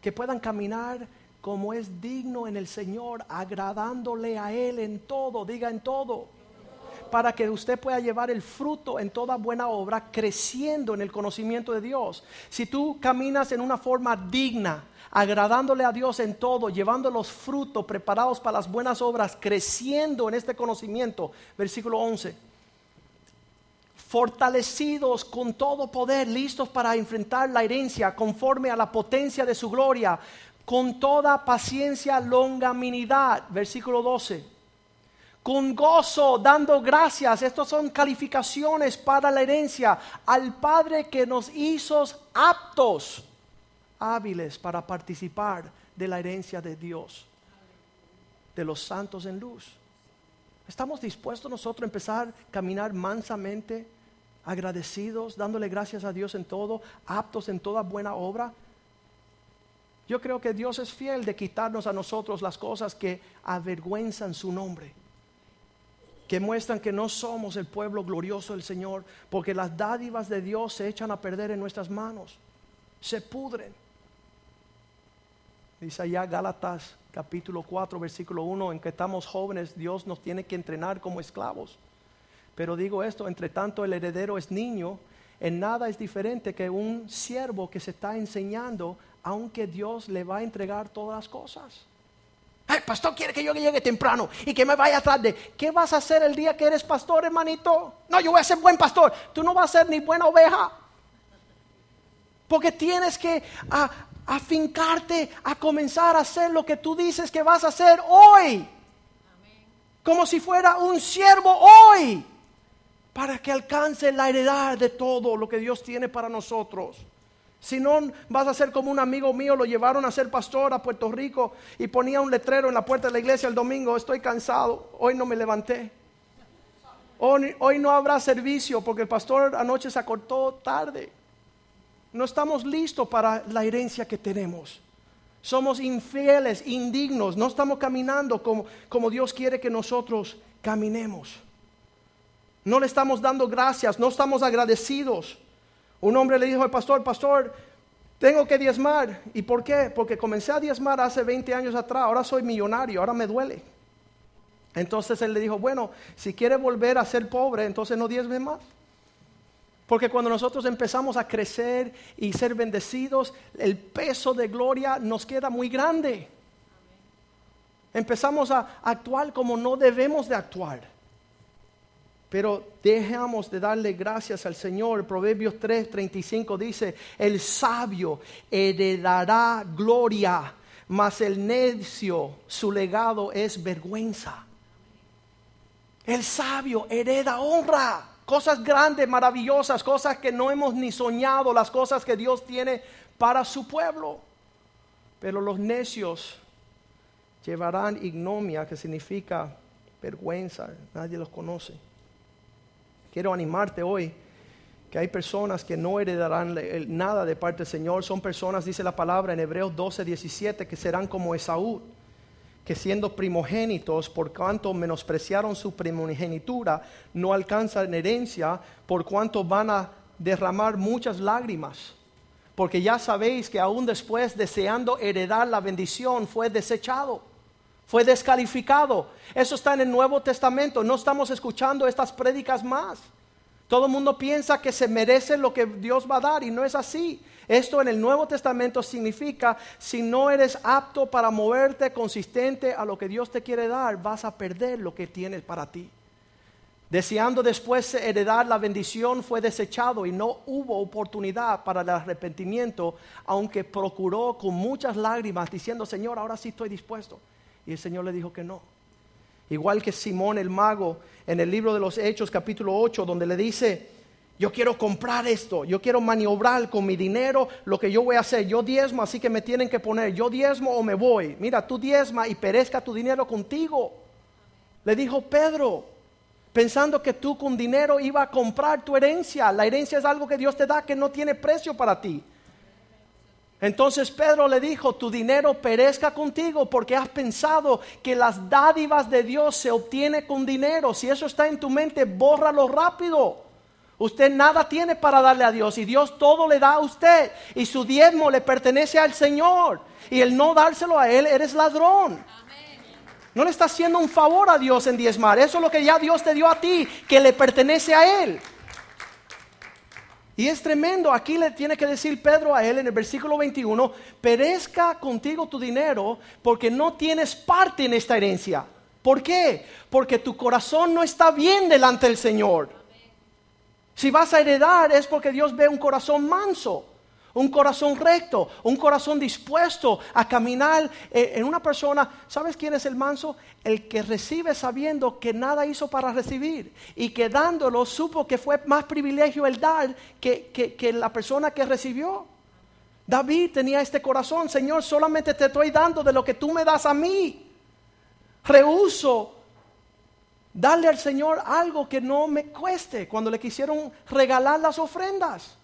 que puedan caminar como es digno en el Señor, agradándole a Él en todo, diga en todo, para que usted pueda llevar el fruto en toda buena obra, creciendo en el conocimiento de Dios. Si tú caminas en una forma digna, agradándole a Dios en todo, llevando los frutos preparados para las buenas obras, creciendo en este conocimiento. Versículo 11. Fortalecidos con todo poder, listos para enfrentar la herencia conforme a la potencia de su gloria, con toda paciencia, longanimidad. Versículo 12 con gozo, dando gracias. Estas son calificaciones para la herencia al Padre que nos hizo aptos hábiles para participar de la herencia de Dios, de los santos en luz. ¿Estamos dispuestos nosotros a empezar a caminar mansamente, agradecidos, dándole gracias a Dios en todo, aptos en toda buena obra? Yo creo que Dios es fiel de quitarnos a nosotros las cosas que avergüenzan su nombre, que muestran que no somos el pueblo glorioso del Señor, porque las dádivas de Dios se echan a perder en nuestras manos, se pudren. Dice allá Gálatas capítulo 4 versículo 1 en que estamos jóvenes, Dios nos tiene que entrenar como esclavos. Pero digo esto, entre tanto el heredero es niño, en nada es diferente que un siervo que se está enseñando, aunque Dios le va a entregar todas las cosas. El pastor quiere que yo llegue temprano y que me vaya tarde. ¿Qué vas a hacer el día que eres pastor, hermanito? No, yo voy a ser buen pastor. Tú no vas a ser ni buena oveja. Porque tienes que afincarte a comenzar a hacer lo que tú dices que vas a hacer hoy. como si fuera un siervo hoy, para que alcance la heredad de todo lo que Dios tiene para nosotros. Si no, vas a ser como un amigo mío, lo llevaron a ser pastor a Puerto Rico y ponía un letrero en la puerta de la iglesia el domingo, estoy cansado, hoy no me levanté. Hoy, no habrá servicio porque el pastor anoche se acortó tarde. No estamos listos para la herencia que tenemos. Somos infieles, indignos, no estamos caminando como, como Dios quiere que nosotros caminemos. No le estamos dando gracias, no estamos agradecidos. Un hombre le dijo al pastor, pastor, tengo que diezmar. ¿Y por qué? Porque comencé a diezmar hace 20 años atrás, ahora soy millonario, ahora me duele. Entonces él le dijo, bueno, si quiere volver a ser pobre, entonces no diezme más. Porque cuando nosotros empezamos a crecer y ser bendecidos, el peso de gloria nos queda muy grande. Empezamos a actuar como no debemos de actuar. Pero dejamos de darle gracias al Señor. Proverbios 3:35 dice, el sabio heredará gloria, mas el necio su legado es vergüenza. El sabio hereda honra, cosas grandes, maravillosas, cosas que no hemos ni soñado, las cosas que Dios tiene para su pueblo. Pero los necios llevarán ignomia, que significa vergüenza, nadie los conoce. Quiero animarte hoy que hay personas que no heredarán nada de parte del Señor. Son personas, dice la palabra en Hebreos 12, 17, que serán como Esaú, que siendo primogénitos, por cuanto menospreciaron su primogenitura, no alcanzan herencia, por cuanto van a derramar muchas lágrimas. Porque ya sabéis que aún después, deseando heredar la bendición, fue desechado fue descalificado. Eso está en el Nuevo Testamento. No estamos escuchando estas prédicas más. Todo el mundo piensa que se merece lo que Dios va a dar y no es así. Esto en el Nuevo Testamento significa, si no eres apto para moverte consistente a lo que Dios te quiere dar, vas a perder lo que tienes para ti. Deseando después heredar la bendición, fue desechado y no hubo oportunidad para el arrepentimiento, aunque procuró con muchas lágrimas, diciendo, Señor, ahora sí estoy dispuesto. Y el Señor le dijo que no. Igual que Simón el mago en el libro de los Hechos capítulo 8, donde le dice, yo quiero comprar esto, yo quiero maniobrar con mi dinero lo que yo voy a hacer. Yo diezmo, así que me tienen que poner, yo diezmo o me voy. Mira, tú diezma y perezca tu dinero contigo. Le dijo Pedro, pensando que tú con dinero iba a comprar tu herencia. La herencia es algo que Dios te da que no tiene precio para ti. Entonces Pedro le dijo, tu dinero perezca contigo porque has pensado que las dádivas de Dios se obtienen con dinero. Si eso está en tu mente, bórralo rápido. Usted nada tiene para darle a Dios y Dios todo le da a usted y su diezmo le pertenece al Señor y el no dárselo a Él, eres ladrón. No le está haciendo un favor a Dios en diezmar. Eso es lo que ya Dios te dio a ti, que le pertenece a Él. Y es tremendo, aquí le tiene que decir Pedro a él en el versículo 21, perezca contigo tu dinero porque no tienes parte en esta herencia. ¿Por qué? Porque tu corazón no está bien delante del Señor. Si vas a heredar es porque Dios ve un corazón manso un corazón recto, un corazón dispuesto a caminar eh, en una persona. ¿Sabes quién es el manso? El que recibe sabiendo que nada hizo para recibir y que dándolo supo que fue más privilegio el dar que, que la persona que recibió. David tenía este corazón, Señor, solamente te estoy dando de lo que tú me das a mí. Rehuso darle al Señor algo que no me cueste cuando le quisieron regalar las ofrendas.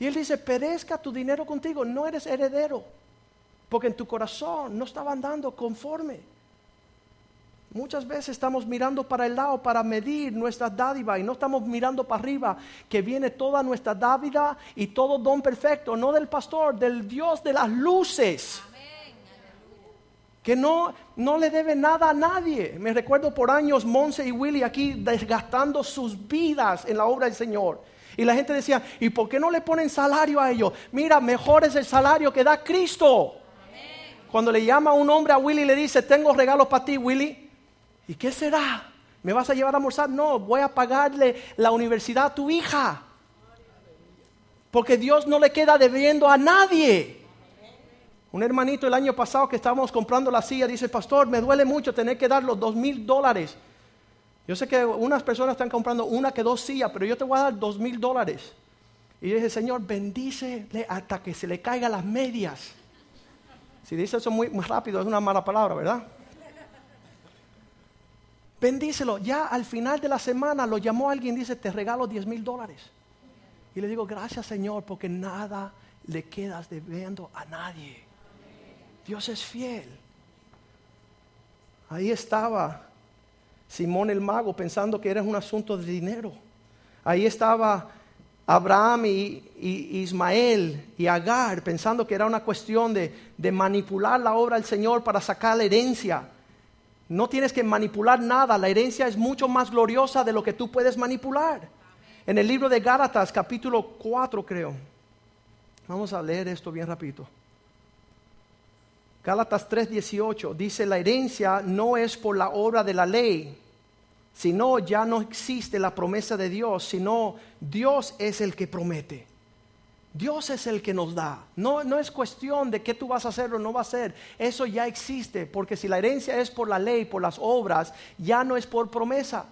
Y él dice, perezca tu dinero contigo, no eres heredero, porque en tu corazón no estaba andando conforme. Muchas veces estamos mirando para el lado para medir nuestra dádiva y no estamos mirando para arriba, que viene toda nuestra dádiva y todo don perfecto, no del pastor, del Dios de las luces. Que no, no le debe nada a nadie. Me recuerdo por años Monse y Willy aquí desgastando sus vidas en la obra del Señor. Y la gente decía, ¿y por qué no le ponen salario a ellos? Mira, mejor es el salario que da Cristo. Cuando le llama un hombre a Willy y le dice, tengo regalos para ti, Willy. ¿Y qué será? ¿Me vas a llevar a almorzar? No, voy a pagarle la universidad a tu hija. Porque Dios no le queda debiendo a nadie. Un hermanito el año pasado que estábamos comprando la silla dice, pastor, me duele mucho tener que dar los dos mil dólares. Yo sé que unas personas están comprando una que dos sillas, pero yo te voy a dar dos mil dólares. Y dice, Señor, bendícele hasta que se le caigan las medias. Si dice eso muy, muy rápido, es una mala palabra, ¿verdad? Bendícelo. Ya al final de la semana lo llamó alguien y dice, te regalo 10 mil dólares. Y le digo, gracias Señor, porque nada le quedas debiendo a nadie. Dios es fiel. Ahí estaba Simón el mago pensando que era un asunto de dinero. Ahí estaba Abraham y, Ismael y Agar pensando que era una cuestión de, de manipular la obra del Señor para sacar la herencia. No tienes que manipular nada, la herencia es mucho más gloriosa de lo que tú puedes manipular. En el libro de Gálatas, capítulo 4 creo. Vamos a leer esto bien rápido. Gálatas 3:18 dice, la herencia no es por la obra de la ley, sino ya no existe la promesa de Dios, sino Dios es el que promete. Dios es el que nos da. No, no es cuestión de qué tú vas a hacer o no vas a hacer. Eso ya existe, porque si la herencia es por la ley, por las obras, ya no es por promesa.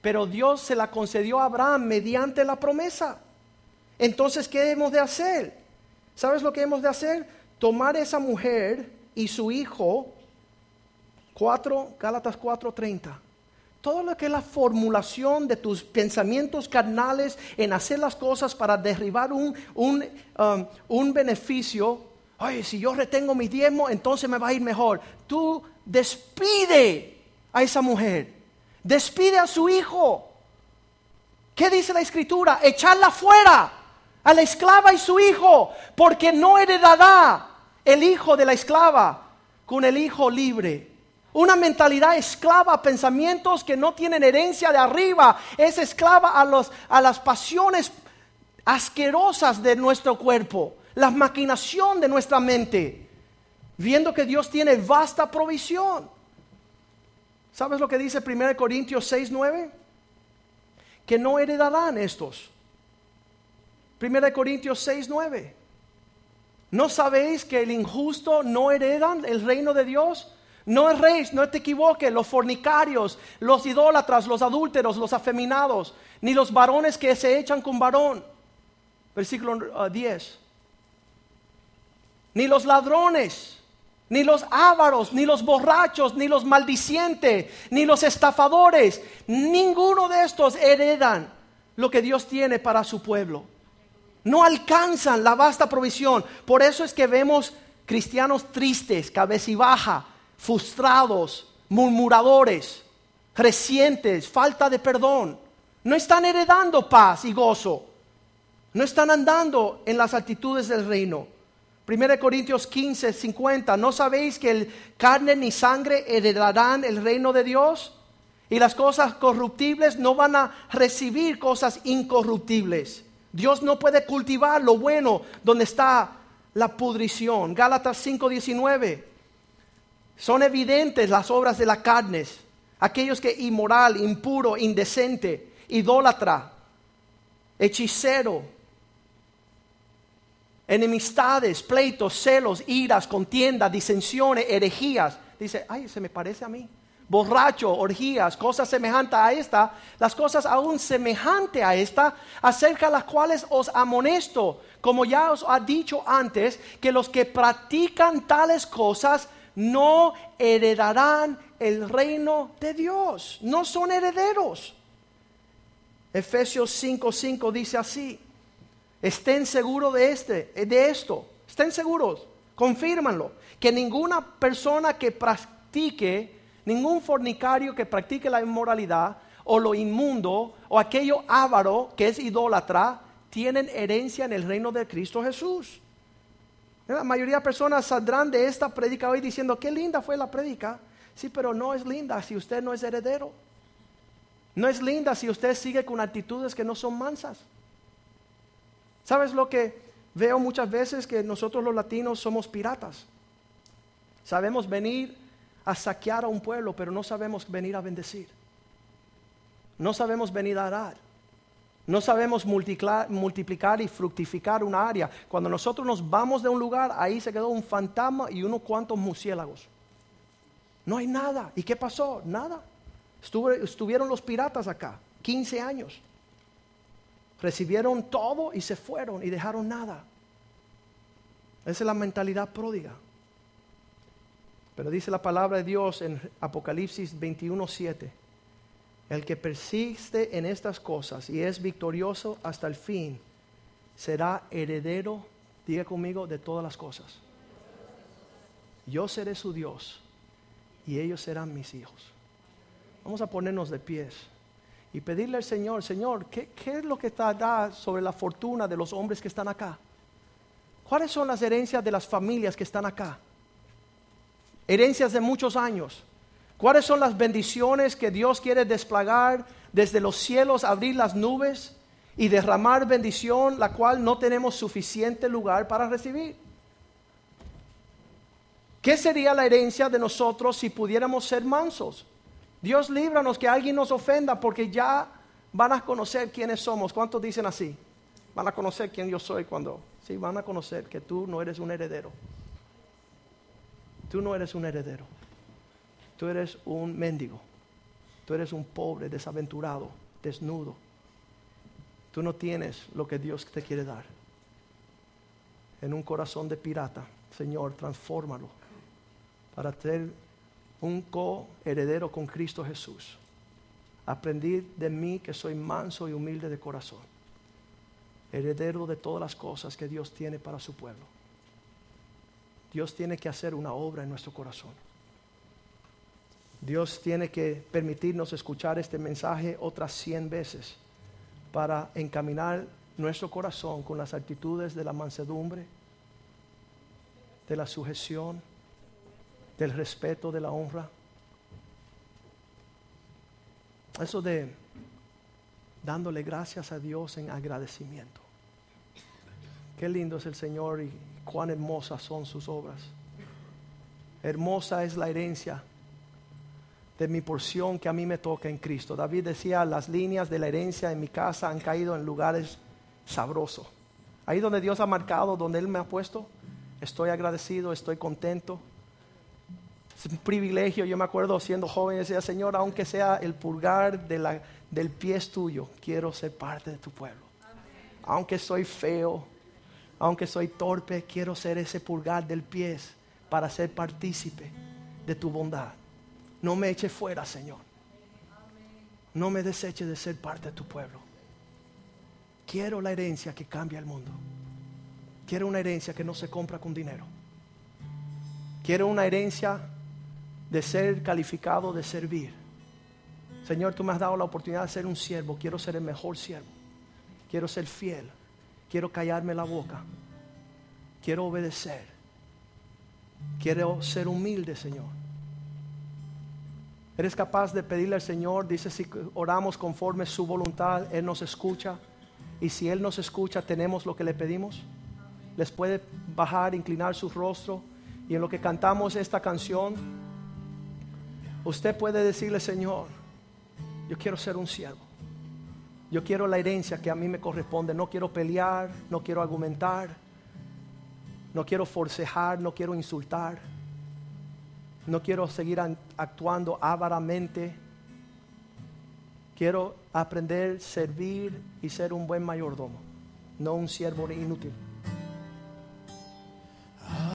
Pero Dios se la concedió a Abraham mediante la promesa. Entonces, ¿qué hemos de hacer? ¿Sabes lo que hemos de hacer? Tomar esa mujer y su hijo, 4, Gálatas 4:30. Todo lo que es la formulación de tus pensamientos carnales en hacer las cosas para derribar un, un, um, un beneficio. Oye, si yo retengo mi diezmo, entonces me va a ir mejor. Tú despide a esa mujer. Despide a su hijo. ¿Qué dice la escritura? Echarla fuera a la esclava y su hijo, porque no heredará el hijo de la esclava con el hijo libre. Una mentalidad esclava pensamientos que no tienen herencia de arriba. Es esclava a, los, a las pasiones asquerosas de nuestro cuerpo, la maquinación de nuestra mente, viendo que Dios tiene vasta provisión. ¿Sabes lo que dice 1 Corintios 6, 9? Que no heredarán estos 1 Corintios 6, 9. ¿No sabéis que el injusto no heredan el reino de Dios? No es no te equivoques, los fornicarios, los idólatras, los adúlteros, los afeminados, ni los varones que se echan con varón. Versículo 10. Uh, ni los ladrones, ni los ávaros, ni los borrachos, ni los maldicientes, ni los estafadores, ninguno de estos heredan lo que Dios tiene para su pueblo no alcanzan la vasta provisión. Por eso es que vemos cristianos tristes, baja, frustrados, murmuradores, recientes, falta de perdón. No están heredando paz y gozo. No están andando en las actitudes del reino. 1 Corintios 15, 50. ¿No sabéis que el carne ni sangre heredarán el reino de Dios? Y las cosas corruptibles no van a recibir cosas incorruptibles. Dios no puede cultivar lo bueno donde está la pudrición. Gálatas 5:19. Son evidentes las obras de las carnes. Aquellos que inmoral, impuro, indecente, idólatra, hechicero, enemistades, pleitos, celos, iras, contiendas, disensiones, herejías. Dice, ay, se me parece a mí borracho, orgías, cosas semejantes a esta, las cosas aún semejantes a esta, acerca de las cuales os amonesto, como ya os ha dicho antes, que los que practican tales cosas no heredarán el reino de Dios, no son herederos. Efesios 5:5 dice así: Estén seguros de este, de esto, estén seguros, confírmanlo, que ninguna persona que practique ningún fornicario que practique la inmoralidad o lo inmundo o aquello avaro que es idólatra tienen herencia en el reino de Cristo Jesús. La mayoría de personas saldrán de esta prédica hoy diciendo, qué linda fue la prédica. Sí, pero no es linda si usted no es heredero. No es linda si usted sigue con actitudes que no son mansas. ¿Sabes lo que veo muchas veces? Que nosotros los latinos somos piratas. Sabemos venir a saquear a un pueblo, pero no sabemos venir a bendecir. No sabemos venir a dar. No sabemos multiplicar, y fructificar una área. Cuando nosotros nos vamos de un lugar, ahí se quedó un fantasma y unos cuantos murciélagos. No hay nada. ¿Y qué pasó? Nada. estuvieron los piratas acá, 15 años. Recibieron todo y se fueron y dejaron nada. Esa es la mentalidad pródiga. Pero dice la palabra de Dios en Apocalipsis 21:7, el que persiste en estas cosas y es victorioso hasta el fin, será heredero, diga conmigo, de todas las cosas. Yo seré su Dios y ellos serán mis hijos. Vamos a ponernos de pies y pedirle al Señor, Señor, ¿qué, es lo que está sobre la fortuna de los hombres que están acá? ¿Cuáles son las herencias de las familias que están acá? Herencias de muchos años. ¿Cuáles son las bendiciones que Dios quiere desplegar desde los cielos, abrir las nubes y derramar bendición, la cual no tenemos suficiente lugar para recibir? ¿Qué sería la herencia de nosotros si pudiéramos ser mansos? Dios líbranos que alguien nos ofenda porque ya van a conocer quiénes somos. ¿Cuántos dicen así? Van a conocer quién yo soy cuando Sí, van a conocer que tú no eres un heredero. Tú no eres un heredero. Tú eres un mendigo. Tú eres un pobre, desaventurado, desnudo. Tú no tienes lo que Dios te quiere dar. En un corazón de pirata, Señor, transfórmalo para ser un coheredero con Cristo Jesús. Aprendí de mí que soy manso y humilde de corazón heredero de todas las cosas que Dios tiene para su pueblo. Dios tiene que hacer una obra en nuestro corazón. Dios tiene que permitirnos escuchar este mensaje otras cien veces para encaminar nuestro corazón con las actitudes de la mansedumbre, de la sujeción, del respeto, de la honra. Eso de dándole gracias a Dios en agradecimiento. Qué lindo es el Señor y cuán hermosas son sus obras. Hermosa es la herencia de mi porción que a mí me toca en Cristo. David decía, las líneas de la herencia en mi casa han caído en lugares sabrosos. Ahí donde Dios ha marcado, donde Él me ha puesto, estoy agradecido, estoy contento. Es un privilegio, yo me acuerdo siendo joven, decía, Señor, aunque sea el pulgar del pie tuyo, quiero ser parte de tu pueblo. Aunque soy feo, aunque soy torpe, quiero ser ese pulgar del pie para ser partícipe de tu bondad. No me eche fuera, Señor. No me deseche de ser parte de tu pueblo. Quiero la herencia que cambia el mundo. Quiero una herencia que no se compra con dinero. Quiero una herencia de ser calificado, de servir. Señor, tú me has dado la oportunidad de ser un siervo. Quiero ser el mejor siervo. Quiero ser fiel quiero callarme la boca, quiero obedecer, quiero ser humilde, Señor. ¿Eres capaz de pedirle al Señor? Dice, si oramos conforme su voluntad, Él nos escucha. Y si Él nos escucha, tenemos lo que le pedimos. Les puede bajar, inclinar su rostro. Y en lo que cantamos esta canción, usted puede decirle, Señor, yo quiero ser un siervo. Yo quiero la herencia que a mí me corresponde. No quiero pelear, no quiero argumentar, no quiero forcejar, no quiero insultar. No quiero seguir actuando avaramente. Quiero aprender, servir y ser un buen mayordomo, no un siervo inútil.